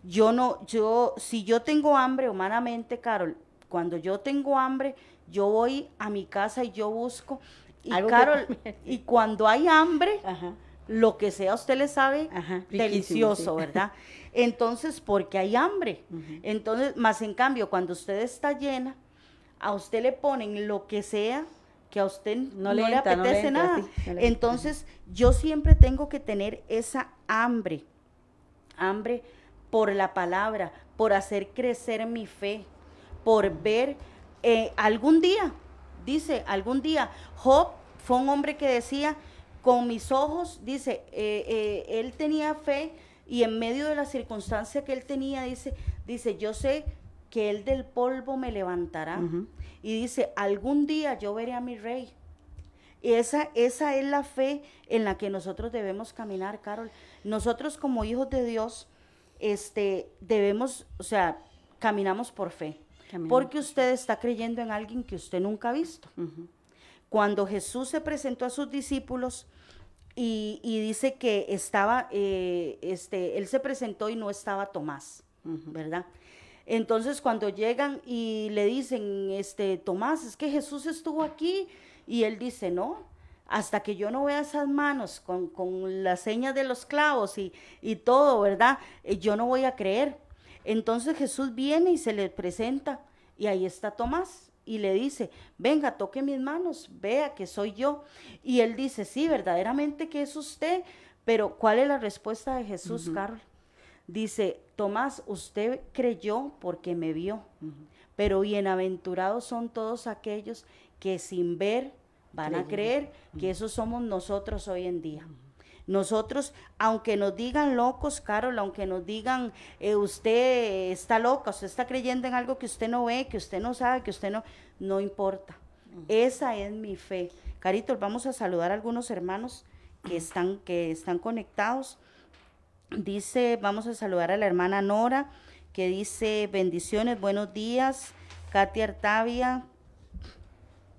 Yo no, yo, si yo tengo hambre humanamente, Carol, cuando yo tengo hambre, yo voy a mi casa y yo busco. Y Carol, y cuando hay hambre, Ajá. lo que sea usted le sabe Ajá, delicioso, sí. ¿verdad? Entonces, porque hay hambre. Entonces, más en cambio, cuando usted está llena, a usted le ponen lo que sea que a usted no, No le le, entra, no le apetece entra, nada. sí, no le entra. Entonces, yo siempre tengo que tener esa hambre, hambre por la palabra, por hacer crecer mi fe, por ver eh, algún día, dice, algún día, Job fue un hombre que decía, con mis ojos, dice, eh, eh, él tenía fe y en medio de la circunstancia que él tenía, dice, dice, yo sé que él del polvo me levantará. Y dice, algún día yo veré a mi rey. Y esa, esa es la fe en la que nosotros debemos caminar, Carol. Nosotros como hijos de Dios, este, debemos, o sea, caminamos por fe. Porque usted está creyendo en alguien que usted nunca ha visto. Cuando Jesús se presentó a sus discípulos y, y dice que estaba, eh, este, él se presentó y no estaba Tomás. ¿verdad? Entonces cuando llegan y le dicen, este, Tomás, es que Jesús estuvo aquí y él dice, no, hasta que yo no vea esas manos con, con las señas de los clavos y, y todo, ¿verdad? Eh, yo no voy a creer. Entonces Jesús viene y se le presenta y ahí está Tomás y le dice, venga, toque mis manos, vea que soy yo. Y él dice, sí, verdaderamente que es usted, pero ¿cuál es la respuesta de Jesús, Carol? Dice, Tomás, usted creyó porque me vio, pero bienaventurados son todos aquellos que sin ver van a creer que eso somos nosotros hoy en día. Nosotros, aunque nos digan locos, Carol, aunque nos digan, eh, usted está loca, usted está creyendo en algo que usted no ve, que usted no sabe, que usted no, no importa. Esa es mi fe. Carito, vamos a saludar a algunos hermanos que están, que están conectados. Dice, vamos a saludar a la hermana Nora, que dice, bendiciones, buenos días. Katia Artavia,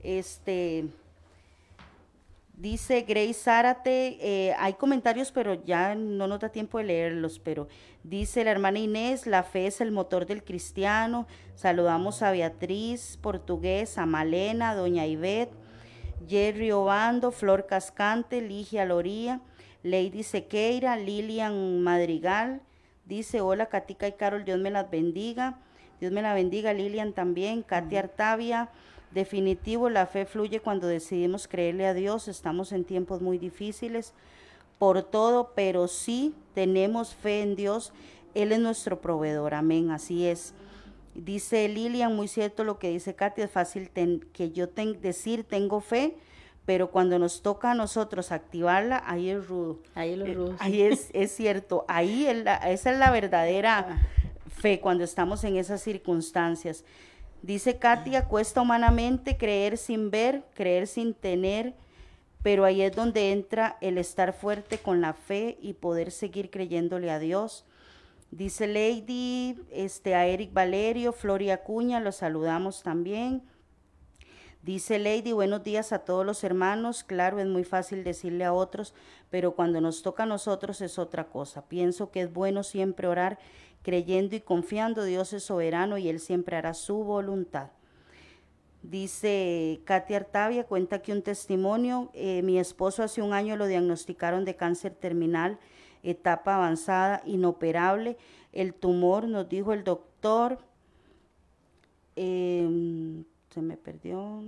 este, dice Grace Zárate, eh, hay comentarios, pero ya no nos da tiempo de leerlos, pero dice la hermana Inés, la fe es el motor del cristiano. Saludamos a Beatriz Portugués, a Malena, doña Ivette, Jerry Obando, Flor Cascante, Ligia Loría, Lady Sequeira, Lilian Madrigal, dice, hola Katica y Carol, Dios me las bendiga. Dios me la bendiga, Lilian también, Katia Artavia. Definitivo, la fe fluye cuando decidimos creerle a Dios. Estamos en tiempos muy difíciles por todo, pero sí tenemos fe en Dios. Él es nuestro proveedor. Amén. Así es. Dice Lilian, muy cierto lo que dice Katia, es fácil ten- que yo ten- decir tengo fe, pero cuando nos toca a nosotros activarla, ahí es rudo. Ahí los Eh, rudos. Ahí es, es cierto, ahí es la- esa es la verdadera fe cuando estamos en esas circunstancias. Dice Katia, cuesta humanamente creer sin ver, creer sin tener, pero ahí es donde entra el estar fuerte con la fe y poder seguir creyéndole a Dios. Dice Lady, este, a Eric Valerio, Floria Acuña, los saludamos también. Dice Lady, buenos días a todos los hermanos. Claro, es muy fácil decirle a otros, pero cuando nos toca a nosotros es otra cosa. Pienso que es bueno siempre orar creyendo y confiando. Dios es soberano y Él siempre hará su voluntad. Dice Katia Artavia, cuenta que un testimonio, eh, mi esposo hace un año lo diagnosticaron de cáncer terminal, etapa avanzada, inoperable. El tumor, nos dijo el doctor, em, se me perdió.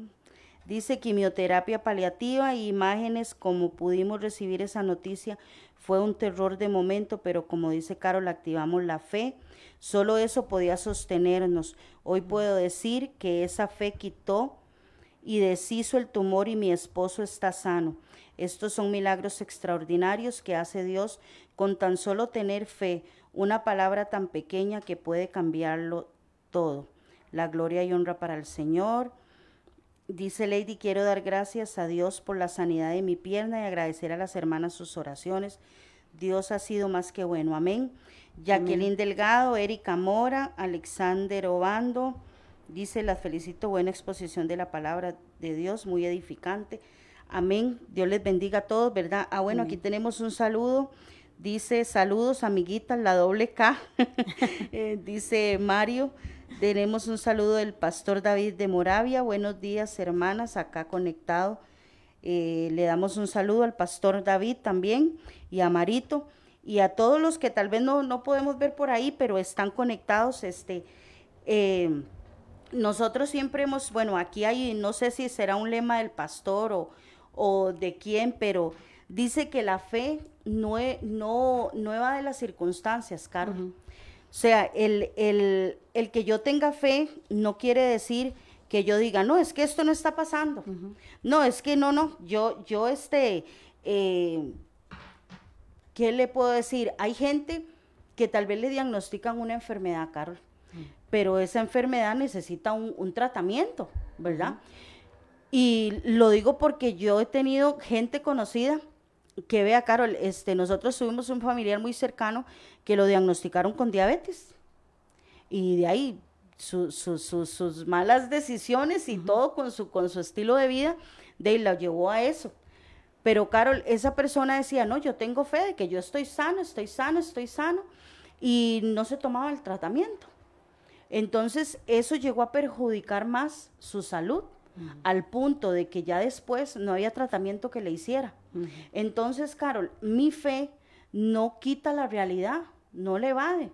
Dice quimioterapia paliativa y imágenes, como pudimos recibir esa noticia, fue un terror de momento, pero como dice Carol, activamos la fe. Solo eso podía sostenernos. Hoy puedo decir que esa fe quitó y deshizo el tumor y mi esposo está sano. Estos son milagros extraordinarios que hace Dios con tan solo tener fe, una palabra tan pequeña que puede cambiarlo todo. La gloria y honra para el Señor. Dice Lady, quiero dar gracias a Dios por la sanidad de mi pierna y agradecer a las hermanas sus oraciones. Dios ha sido más que bueno. Amén. Jacqueline Delgado, Erika Mora, Alexander Obando. Dice, las felicito, buena exposición de la palabra de Dios, muy edificante. Amén. Dios les bendiga a todos, ¿verdad? Ah, bueno, aquí tenemos un saludo. Dice, saludos, amiguitas, la doble K. Eh, dice Mario, tenemos un saludo del pastor David de Moravia. Buenos días, hermanas, acá conectado. Eh, le damos un saludo al pastor David también y a Marito y a todos los que tal vez no, no podemos ver por ahí, pero están conectados. Este, eh, nosotros siempre hemos, bueno, aquí hay, no sé si será un lema del pastor o, o de quién, pero dice que la fe no, no, no va de las circunstancias, Carol. O sea, el, el, el que yo tenga fe no quiere decir que yo diga, no, es que esto no está pasando. No, es que no, no, yo, yo este, eh, ¿qué le puedo decir? Hay gente que tal vez le diagnostican una enfermedad, Carol, pero esa enfermedad necesita un, un tratamiento, ¿verdad? Y lo digo porque yo he tenido gente conocida que vea, Carol, este, nosotros tuvimos un familiar muy cercano que lo diagnosticaron con diabetes. Y de ahí su- su- su- sus malas decisiones y todo con su, con su estilo de vida, de ahí lo llevó a eso. Pero Carol, esa persona decía, no, yo tengo fe de que yo estoy sano, estoy sano, estoy sano, y no se tomaba el tratamiento. Entonces, eso llegó a perjudicar más su salud, al punto de que ya después no había tratamiento que le hiciera. Entonces, Carol, mi fe no quita la realidad, no le evade.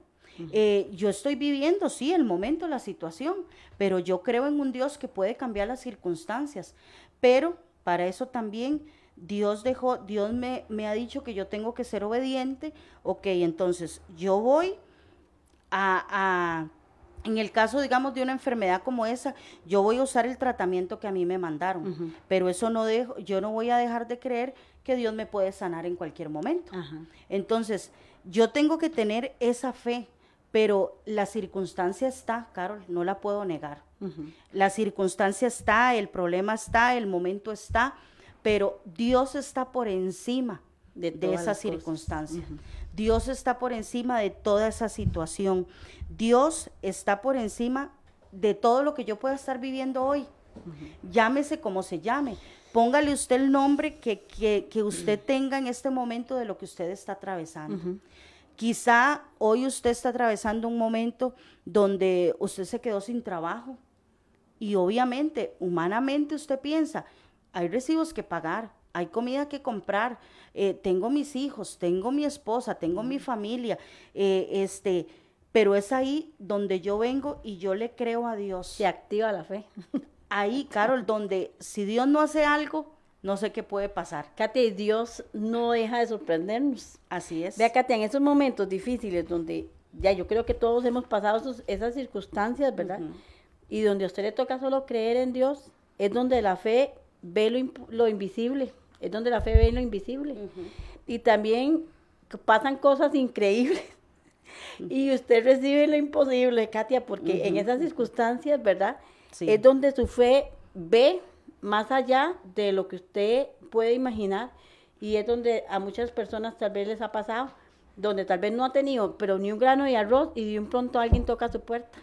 Eh, yo estoy viviendo, sí, el momento, la situación, pero yo creo en un Dios que puede cambiar las circunstancias. Pero para eso también Dios dejó, Dios me, me ha dicho que yo tengo que ser obediente. Ok, entonces yo voy a, a- en el caso, digamos, de una enfermedad como esa, yo voy a usar el tratamiento que a mí me mandaron, pero eso no dejo, yo no voy a dejar de creer que Dios me puede sanar en cualquier momento. Ajá. Entonces, yo tengo que tener esa fe, pero la circunstancia está, Carol, no la puedo negar. La circunstancia está, el problema está, el momento está, pero Dios está por encima De esa circunstancia. Dios está por encima de toda esa situación. Dios está por encima de todo lo que yo pueda estar viviendo hoy. Llámese como se llame. Póngale usted el nombre que, que- que usted tenga en este momento de lo que usted está atravesando. Quizá hoy usted está atravesando un momento donde usted se quedó sin trabajo. Y obviamente, humanamente usted piensa, hay recibos que pagar, hay comida que comprar, eh, tengo mis hijos, tengo mi esposa, tengo mi familia, eh, este, pero es ahí donde yo vengo y yo le creo a Dios. Se activa la fe. Ahí, Carol, donde si Dios no hace algo, no sé qué puede pasar. Katy, Dios no deja de sorprendernos. Así es. Vea, Katy, en esos momentos difíciles donde ya yo creo que todos hemos pasado esos- esas circunstancias, ¿verdad? Y donde a usted le toca solo creer en Dios, es donde la fe ve lo, lo invisible, es donde la fe ve lo invisible. Y también pasan cosas increíbles. Y usted recibe lo imposible, Katia, porque en esas circunstancias, ¿verdad? Sí. Es donde su fe ve más allá de lo que usted puede imaginar y es donde a muchas personas tal vez les ha pasado, donde tal vez no ha tenido, pero ni un grano de arroz y de un pronto alguien toca su puerta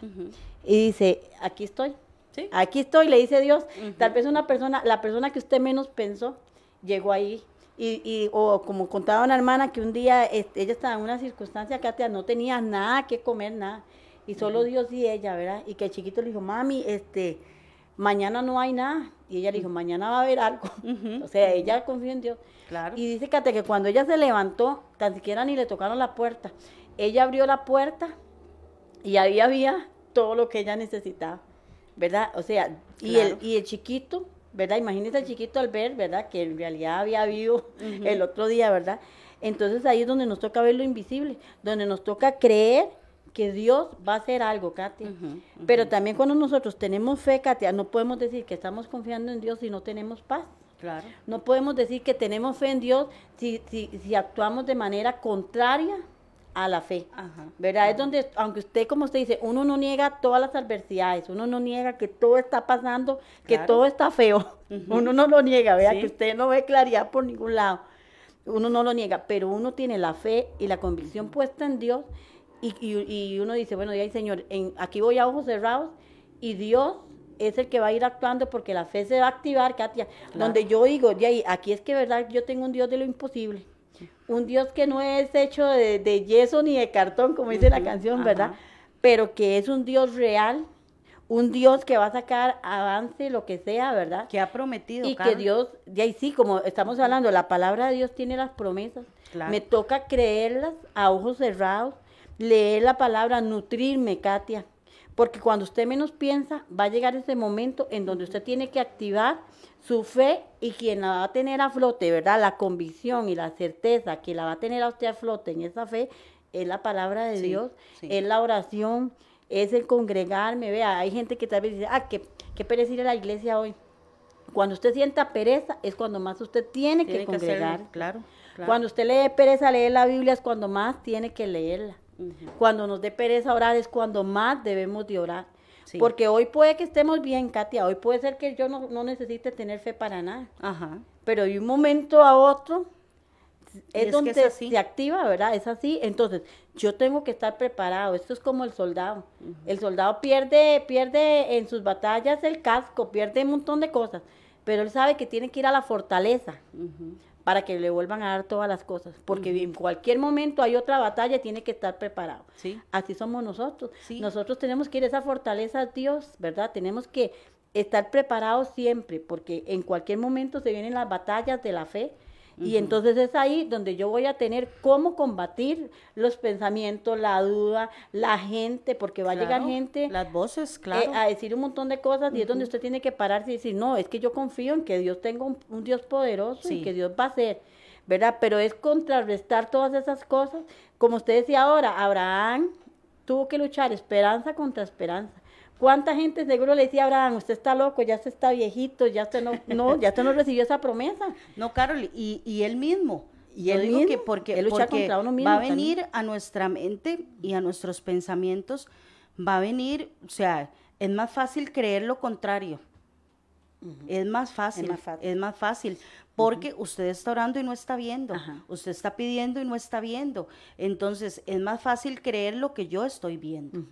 y dice, aquí estoy. Sí. Aquí estoy, le dice Dios. Tal vez una persona, la persona que usted menos pensó, llegó ahí. Y, y- o como contaba una hermana que un día este, ella estaba en una circunstancia que no tenía nada que comer, nada. Y solo Dios y ella, ¿verdad? Y que el chiquito le dijo, mami, este, mañana no hay nada. Y ella le dijo, mañana va a haber algo. O sea, ella confió en Dios. Claro. Y dice Kate que cuando ella se levantó, tan siquiera ni le tocaron la puerta. Ella abrió la puerta y ahí había todo lo que ella necesitaba, ¿verdad? O sea, y, Claro. el, y el chiquito, ¿verdad? Imagínese el chiquito al ver, ¿verdad? Que en realidad había habido el otro día, ¿verdad? Entonces ahí es donde nos toca ver lo invisible, donde nos toca creer que Dios va a hacer algo, Katia. Pero también cuando nosotros tenemos fe, Katia, no podemos decir que estamos confiando en Dios si no tenemos paz. Claro. No podemos decir que tenemos fe en Dios si, si, si actuamos de manera contraria a la fe. Ajá. ¿Verdad? Es donde, aunque usted, como usted dice, uno no niega todas las adversidades, uno no niega que todo está pasando, que Claro. todo está feo. Uno no lo niega, ¿verdad? Sí. Que usted no ve claridad por ningún lado. Uno no lo niega, pero uno tiene la fe y la convicción puesta en Dios y, y- y uno dice, bueno, ya, Señor, en, aquí voy a ojos cerrados y Dios es el que va a ir actuando porque la fe se va a activar, Katia. Donde yo digo, ya, y aquí es que, ¿verdad? Yo tengo un Dios de lo imposible. Un Dios que no es hecho de, de yeso ni de cartón, como dice la canción, ¿verdad? Pero que es un Dios real, un Dios que va a sacar avance, lo que sea, ¿verdad? Que ha prometido, Y que Carol. Dios, y ahí sí, como estamos hablando, la palabra de Dios tiene las promesas. Claro. Me toca creerlas a ojos cerrados, leer la palabra, nutrirme, Katia. Porque cuando usted menos piensa, va a llegar ese momento en donde usted tiene que activar su fe y quien la va a tener a flote, ¿verdad? La convicción y la certeza que la va a tener a usted a flote en esa fe es la palabra de Sí, Dios, sí. es la oración, es el congregarme. Vea, hay gente que tal vez dice, ah, que, que pereza ir a la iglesia hoy. Cuando usted sienta pereza es cuando más usted tiene, Tiene que congregar. claro, claro. Cuando usted lee pereza leer la Biblia es cuando más tiene que leerla. Cuando nos dé pereza orar es cuando más debemos de orar. Sí. Porque hoy puede que estemos bien, Katia. Hoy puede ser que yo no, no necesite tener fe para nada. Ajá. Pero de un momento a otro es donde es así. se activa, ¿verdad? Es así. Entonces, yo tengo que estar preparado. Esto es como el soldado. El soldado pierde, pierde en sus batallas el casco, pierde un montón de cosas. Pero él sabe que tiene que ir a la fortaleza para que le vuelvan a dar todas las cosas. Porque en cualquier momento hay otra batalla y tiene que estar preparado. Sí. Así somos nosotros. Sí. Nosotros tenemos que ir a esa fortaleza a Dios, ¿verdad? Tenemos que estar preparados siempre, porque en cualquier momento se vienen las batallas de la fe. Y entonces es ahí donde yo voy a tener cómo combatir los pensamientos, la duda, la gente, porque va a llegar gente Las voces, eh, claro. a decir un montón de cosas y es donde usted tiene que pararse y decir, no, es que yo confío en que Dios tenga un, un Dios poderoso y que Dios va a hacer, ¿verdad? Pero es contrarrestar todas esas cosas. Como usted decía ahora, Abraham tuvo que luchar esperanza contra esperanza. ¿Cuánta gente seguro le decía a Abraham, usted está loco, ya se está viejito, ya usted no, no, ya usted no recibió esa promesa? No, Carol, y, y él mismo. Y él mismo, que porque, él uno mismo va a también. venir a nuestra mente y a nuestros pensamientos, va a venir, o sea, es más fácil creer lo contrario. Es más fácil, más fácil. es más fácil, porque usted está orando y no está viendo, Ajá. usted está pidiendo y no está viendo. Entonces, es más fácil creer lo que yo estoy viendo.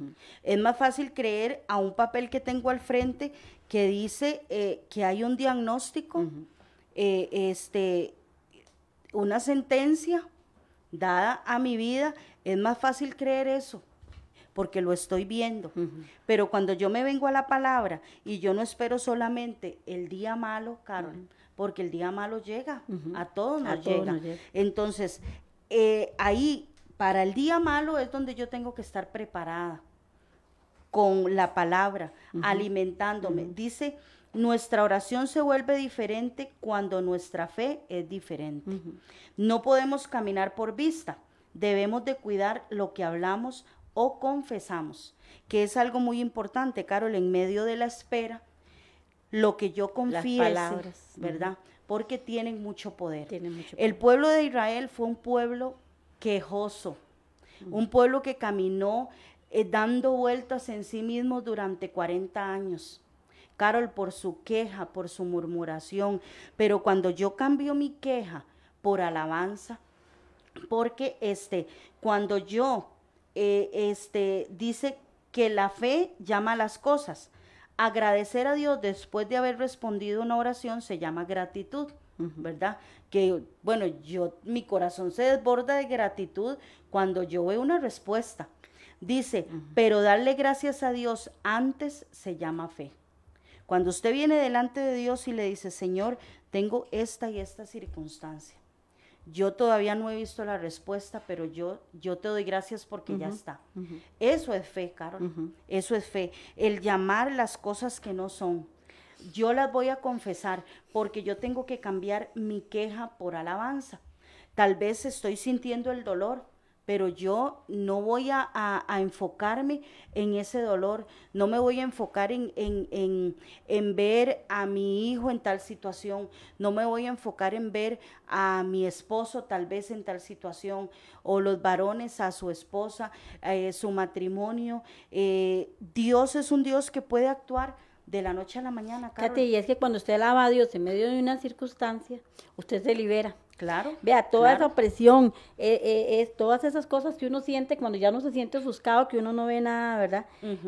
Es más fácil creer a un papel que tengo al frente que dice eh, que hay un diagnóstico, eh, este, una sentencia dada a mi vida, es más fácil creer eso porque lo estoy viendo. Pero cuando yo me vengo a la palabra y yo no espero solamente el día malo, Carol, porque el día malo llega, a todos A nos llega. Entonces, eh, ahí, para el día malo es donde yo tengo que estar preparada con la palabra, alimentándome. Dice, nuestra oración se vuelve diferente cuando nuestra fe es diferente. No podemos caminar por vista, debemos de cuidar lo que hablamos o confesamos, que es algo muy importante, Carol, en medio de la espera, lo que yo ujú. ¿verdad? Porque tienen mucho poder. Tienen mucho El pueblo de Israel fue un pueblo quejoso, un pueblo que caminó eh, dando vueltas en sí mismo durante 40 años. Carol, por su queja, por su murmuración, pero cuando yo cambio mi queja por alabanza, porque este, cuando yo, eh, este, dice que la fe llama a las cosas. Agradecer a Dios después de haber respondido una oración se llama gratitud, ¿verdad? Que, bueno, yo, mi corazón se desborda de gratitud cuando yo veo una respuesta. Dice, pero darle gracias a Dios antes se llama fe. Cuando usted viene delante de Dios y le dice, Señor, tengo esta y esta circunstancia. Yo todavía no he visto la respuesta, pero yo, yo te doy gracias porque ya está. Eso es fe, Carol. Eso es fe. El llamar las cosas que no son. Yo las voy a confesar porque yo tengo que cambiar mi queja por alabanza. Tal vez estoy sintiendo el dolor, pero yo no voy a, a- a enfocarme en ese dolor, no me voy a enfocar en, en- en- en ver a mi hijo en tal situación, no me voy a enfocar en ver a mi esposo tal vez en tal situación, o los varones a su esposa, eh, su matrimonio. Eh, Dios es un Dios que puede actuar de la noche a la mañana, Carol. Fíjate, y es que cuando usted alaba a Dios en medio de una circunstancia, usted se libera. Claro. Vea, toda claro. esa opresión, eh, eh, es todas esas cosas que uno siente cuando ya no se siente ofuscado, que uno no ve nada, ¿verdad?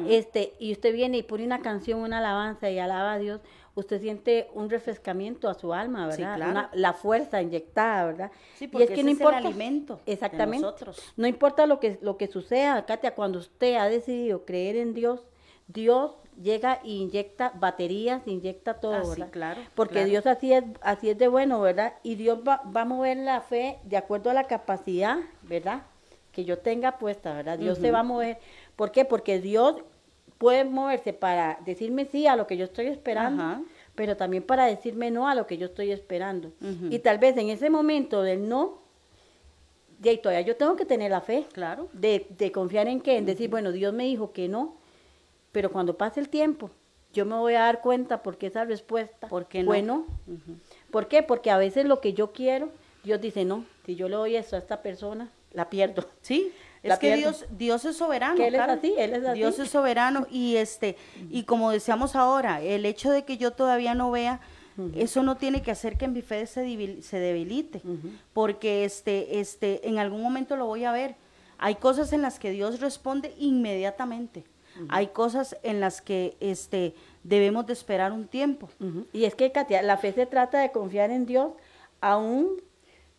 Este Y usted viene y pone una canción, una alabanza y alaba a Dios, usted siente un refrescamiento a su alma, Sí, ¿verdad? claro. Una- la fuerza inyectada, ¿verdad? Sí, y porque es que ese no es el importa. alimento de Exactamente. nosotros. No importa lo que, lo que suceda, Katia, cuando usted ha decidido creer en Dios, Dios llega e inyecta baterías, inyecta todo, Ah, sí, ¿verdad? claro, Porque claro. Dios así es, así es de bueno, ¿verdad? Y Dios va, va a mover la fe de acuerdo a la capacidad, ¿verdad? Que yo tenga puesta, ¿verdad? Dios se va a mover. ¿Por qué? Porque Dios, puede moverse para decirme sí a lo que yo estoy esperando, Ajá. pero también para decirme no a lo que yo estoy esperando. Y tal vez en ese momento del no, de ahí todavía yo tengo que tener la fe. Claro. De, de confiar en que, en decir, bueno, Dios me dijo que no, pero cuando pase el tiempo, yo me voy a dar cuenta porque esa respuesta ¿Por qué no? fue no. ¿Por qué? Porque a veces lo que yo quiero, Dios dice, no, si yo le doy esto a esta persona, la pierdo. Sí, La es que pierdo. Dios, Dios es soberano. Que Él es así, Él es así. Dios es soberano y este y como decíamos ahora, el hecho de que yo todavía no vea, eso no tiene que hacer que mi fe se, debil- se debilite, porque este este en algún momento lo voy a ver. Hay cosas en las que Dios responde inmediatamente. Hay cosas en las que este debemos de esperar un tiempo. Y es que, Katia, la fe se trata de confiar en Dios, aun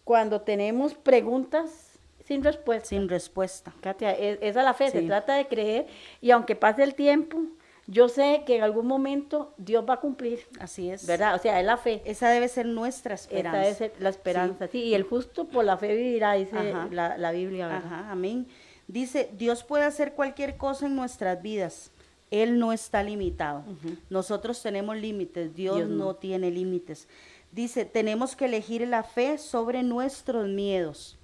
cuando tenemos preguntas sin respuesta. sin respuesta. Katia, es- esa es la fe, se trata de creer y aunque pase el tiempo, yo sé que en algún momento Dios va a cumplir, Así es. ¿verdad? O sea, es la fe. Esa debe ser nuestra esperanza. Esa es la esperanza, sí. Y el justo por la fe vivirá, dice la, la Biblia, ¿verdad? Ajá, amén. Dice, Dios puede hacer cualquier cosa en nuestras vidas. Él no está limitado. Nosotros tenemos límites, Dios, Dios no. no. tiene límites. Dice, tenemos que elegir la fe sobre nuestros miedos,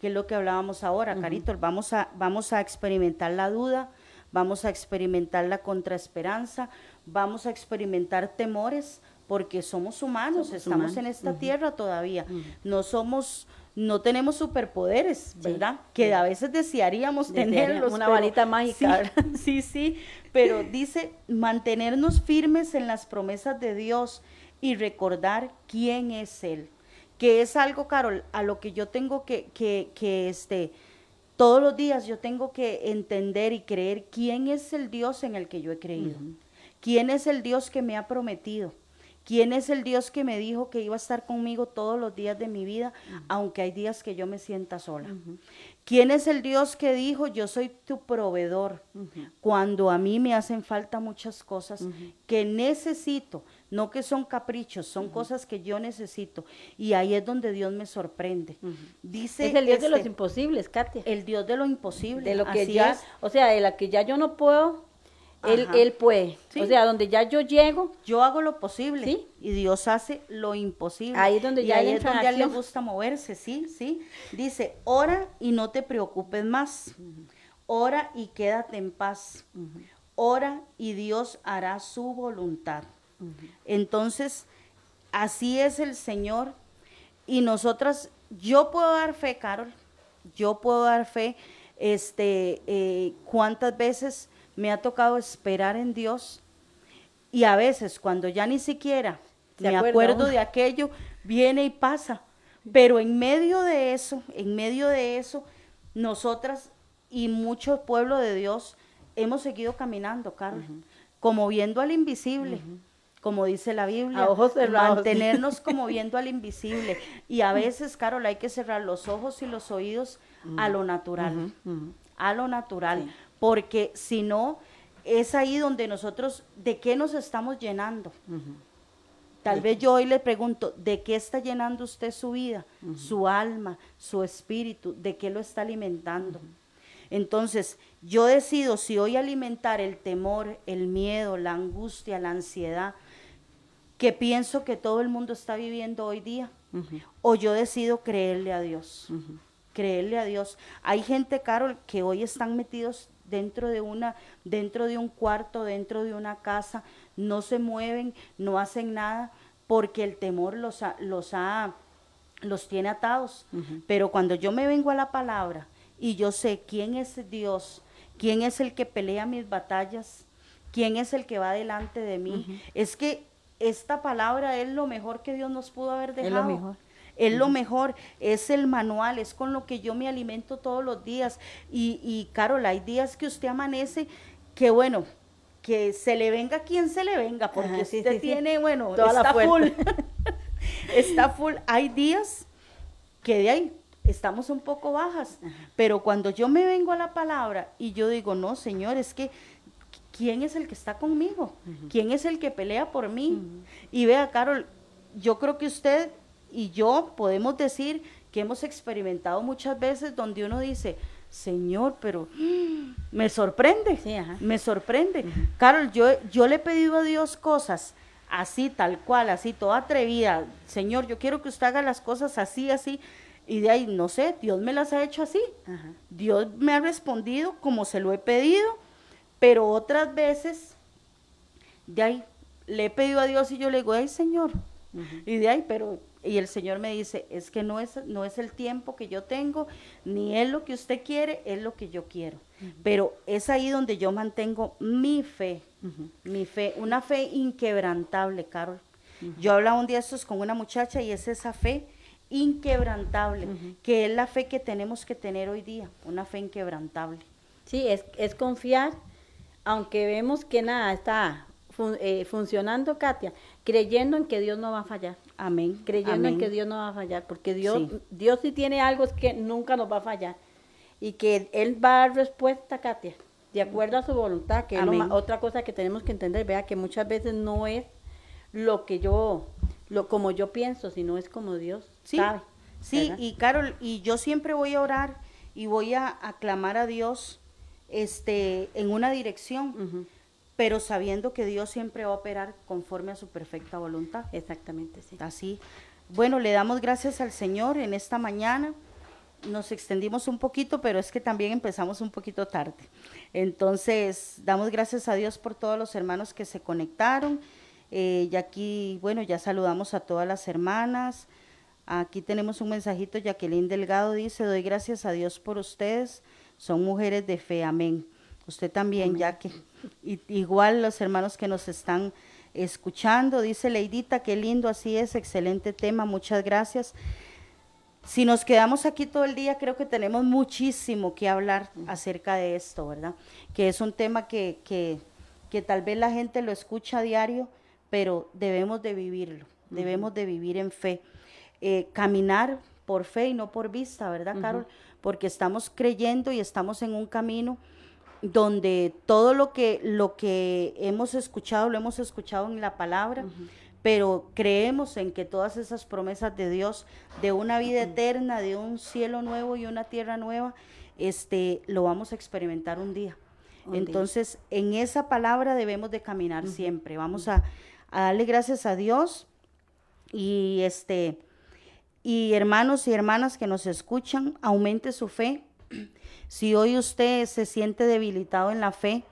que es lo que hablábamos ahora, Carito. Vamos a, vamos a experimentar la duda, vamos a experimentar la contraesperanza, vamos a experimentar temores, porque somos humanos, Somos estamos humanos. en esta tierra todavía. No somos, no tenemos superpoderes, ¿verdad? Que a veces desearíamos Desearía tenerlos. una pero- varita mágica, Sí, sí, sí, pero dice mantenernos firmes en las promesas de Dios y recordar quién es Él. Que es algo, Carol, a lo que yo tengo que, que, que este, todos los días yo tengo que entender y creer quién es el Dios en el que yo he creído. ¿Quién es el Dios que me ha prometido? ¿Quién es el Dios que me dijo que iba a estar conmigo todos los días de mi vida, aunque hay días que yo me sienta sola? ¿Quién es el Dios que dijo, yo soy tu proveedor, cuando a mí me hacen falta muchas cosas que necesito, no que son caprichos, son cosas que yo necesito? Y ahí es donde Dios me sorprende. Dice Es el Dios de los este, imposibles, Katia. el Dios de lo imposible. de lo que así ya, es. o sea, de la que ya yo no puedo, él, él puede. Sí. O sea, donde ya yo llego, Yo hago lo posible Sí. y Dios hace lo imposible. Ahí es donde y ya ahí es donde a él le gusta moverse, sí, sí. Dice, ora y no te preocupes más. Ora y quédate en paz. Ora y Dios hará su voluntad. Entonces, así es el Señor. Y nosotras, yo puedo dar fe, Carol, yo puedo dar fe, este, eh, cuántas veces me ha tocado esperar en Dios y a veces cuando ya ni siquiera me acuerdo de aquello, viene y pasa. Pero en medio de eso, en medio de eso, nosotras y mucho pueblo de Dios hemos seguido caminando, Carlos, como viendo al invisible, como dice la Biblia, A ojos cerrados. mantenernos como viendo al invisible. Y a veces, Carol, hay que cerrar los ojos y los oídos a lo natural, a lo natural, Sí. Porque si no, es ahí donde nosotros, ¿de qué nos estamos llenando? Tal vez yo hoy le pregunto, ¿de qué está llenando usted su vida, su alma, su espíritu? ¿De qué lo está alimentando? Entonces, yo decido si hoy alimentar el temor, el miedo, la angustia, la ansiedad, que pienso que todo el mundo está viviendo hoy día, o yo decido creerle a Dios, creerle a Dios. Hay gente, Carol, que hoy están metidos dentro de una, dentro de un cuarto, dentro de una casa, no se mueven, no hacen nada, porque el temor los ha, los ha, los tiene atados. Pero cuando yo me vengo a la palabra y yo sé quién es Dios, quién es el que pelea mis batallas, quién es el que va delante de mí, es que esta palabra es lo mejor que Dios nos pudo haber Es lo dejado. mejor. Es lo mejor, es el manual, es con lo que yo me alimento todos los días. Y, y Carol, hay días que usted amanece que bueno, que se le venga quien se le venga, porque Ajá, sí, usted sí, sí. tiene, bueno, Toda la está full. está full. Hay días que de ahí estamos un poco bajas, pero cuando yo me vengo a la palabra y yo digo, no, Señor, es que ¿quién es el que está conmigo? ¿Quién es el que pelea por mí? Y vea, Carol, yo creo que usted y yo podemos decir que hemos experimentado muchas veces donde uno dice, Señor, pero me sorprende, me sorprende. Carol, yo, yo le he pedido a Dios cosas así, tal cual, así, toda atrevida. Señor, yo quiero que usted haga las cosas así, así. Y de ahí, no sé, Dios me las ha hecho así. Dios me ha respondido como se lo he pedido, pero otras veces, de ahí, le he pedido a Dios y yo le digo, ay Señor, y de ahí, pero y el Señor me dice, es que no es, no es el tiempo que yo tengo, ni es lo que usted quiere, es lo que yo quiero. Pero es ahí donde yo mantengo mi fe, mi fe, una fe inquebrantable, Carol. Yo hablaba un día estos con una muchacha y es esa fe inquebrantable, que es la fe que tenemos que tener hoy día, una fe inquebrantable. Sí, es, es confiar, aunque vemos que nada está eh, funcionando, Katia, creyendo en que Dios no va a fallar. Amén. Creyendo en que Dios no va a fallar, porque Dios sí. Dios sí tiene algo que nunca nos va a fallar y que Él va a dar respuesta, Katia, de acuerdo a su voluntad, que es otra cosa que tenemos que entender, vea que muchas veces no es lo que yo, lo como yo pienso, sino es como Dios sí, sabe. Sí, y Carol, y yo siempre voy a orar y voy a aclamar a Dios este, en una dirección pero sabiendo que Dios siempre va a operar conforme a su perfecta voluntad. Exactamente, sí. Así. Bueno, le damos gracias al Señor en esta mañana. Nos extendimos un poquito, pero es que también empezamos un poquito tarde. Entonces, damos gracias a Dios por todos los hermanos que se conectaron. Eh, y aquí, bueno, ya saludamos a todas las hermanas. Aquí tenemos un mensajito, Jacqueline Delgado dice, doy gracias a Dios por ustedes, son mujeres de fe, amén. Usted también, ya que igual los hermanos que nos están escuchando, dice Leidita, qué lindo, así es, excelente tema, muchas gracias. Si nos quedamos aquí todo el día, creo que tenemos muchísimo que hablar acerca de esto, ¿verdad? Que es un tema que, que, que tal vez la gente lo escucha a diario, pero debemos de vivirlo, debemos de vivir en fe. Eh, caminar por fe y no por vista, ¿verdad, Carol? Porque estamos creyendo y estamos en un camino donde todo lo que, lo que hemos escuchado, lo hemos escuchado en la palabra, pero creemos en que todas esas promesas de Dios, de una vida eterna, de un cielo nuevo y una tierra nueva, este, lo vamos a experimentar un día. Entonces, en esa palabra debemos de caminar siempre. Vamos a, a, darle gracias a Dios y este y hermanos y hermanas que nos escuchan, aumente su fe, si hoy usted se siente debilitado en la fe,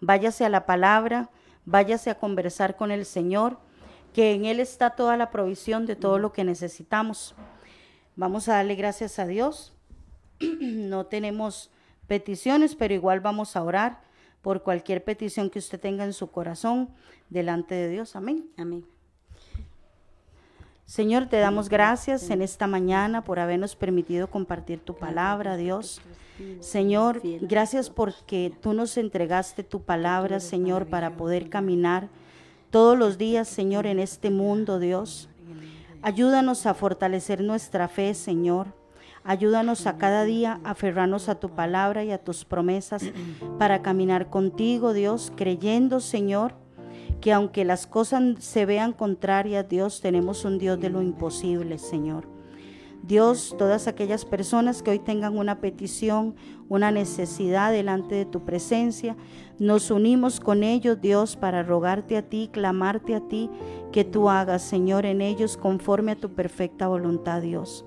váyase a la palabra, váyase a conversar con el Señor, que en Él está toda la provisión de todo lo que necesitamos. Vamos a darle gracias a Dios. no tenemos peticiones, pero igual vamos a orar por cualquier petición que usted tenga en su corazón delante de Dios. Amén. Amén. Señor, te damos gracias en esta mañana por habernos permitido compartir tu palabra, Dios. Señor, gracias porque tú nos entregaste tu palabra, Señor, para poder caminar todos los días, Señor, en este mundo, Dios. Ayúdanos a fortalecer nuestra fe, Señor. Ayúdanos a cada día aferrarnos a tu palabra y a tus promesas para caminar contigo, Dios, creyendo, Señor, que aunque las cosas se vean contrarias, Dios, tenemos un Dios de lo imposible, Señor. Dios, todas aquellas personas que hoy tengan una petición, una necesidad delante de tu presencia, nos unimos con ellos, Dios, para rogarte a ti, clamarte a ti, que tú hagas, Señor, en ellos conforme a tu perfecta voluntad, Dios.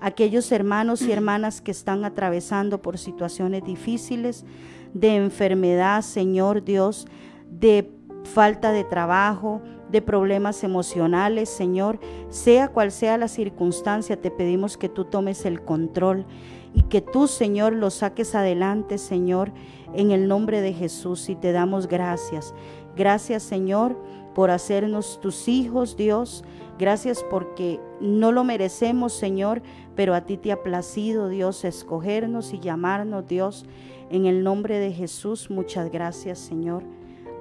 Aquellos hermanos y hermanas que están atravesando por situaciones difíciles, de enfermedad, Señor Dios, de falta de trabajo, de problemas emocionales, Señor, sea cual sea la circunstancia, te pedimos que tú tomes el control y que tú, Señor, lo saques adelante, Señor, en el nombre de Jesús y te damos gracias. Gracias, Señor, por hacernos tus hijos, Dios. Gracias porque no lo merecemos, Señor, pero a ti te ha placido, Dios, escogernos y llamarnos, Dios. En el nombre de Jesús, muchas gracias, Señor.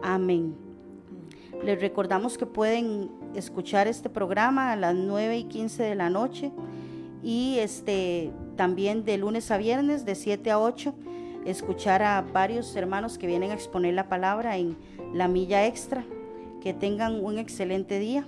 Amén. Les recordamos que pueden escuchar este programa a las 9 y 15 de la noche y este también de lunes a viernes de 7 a 8 escuchar a varios hermanos que vienen a exponer la palabra en la milla extra. Que tengan un excelente día.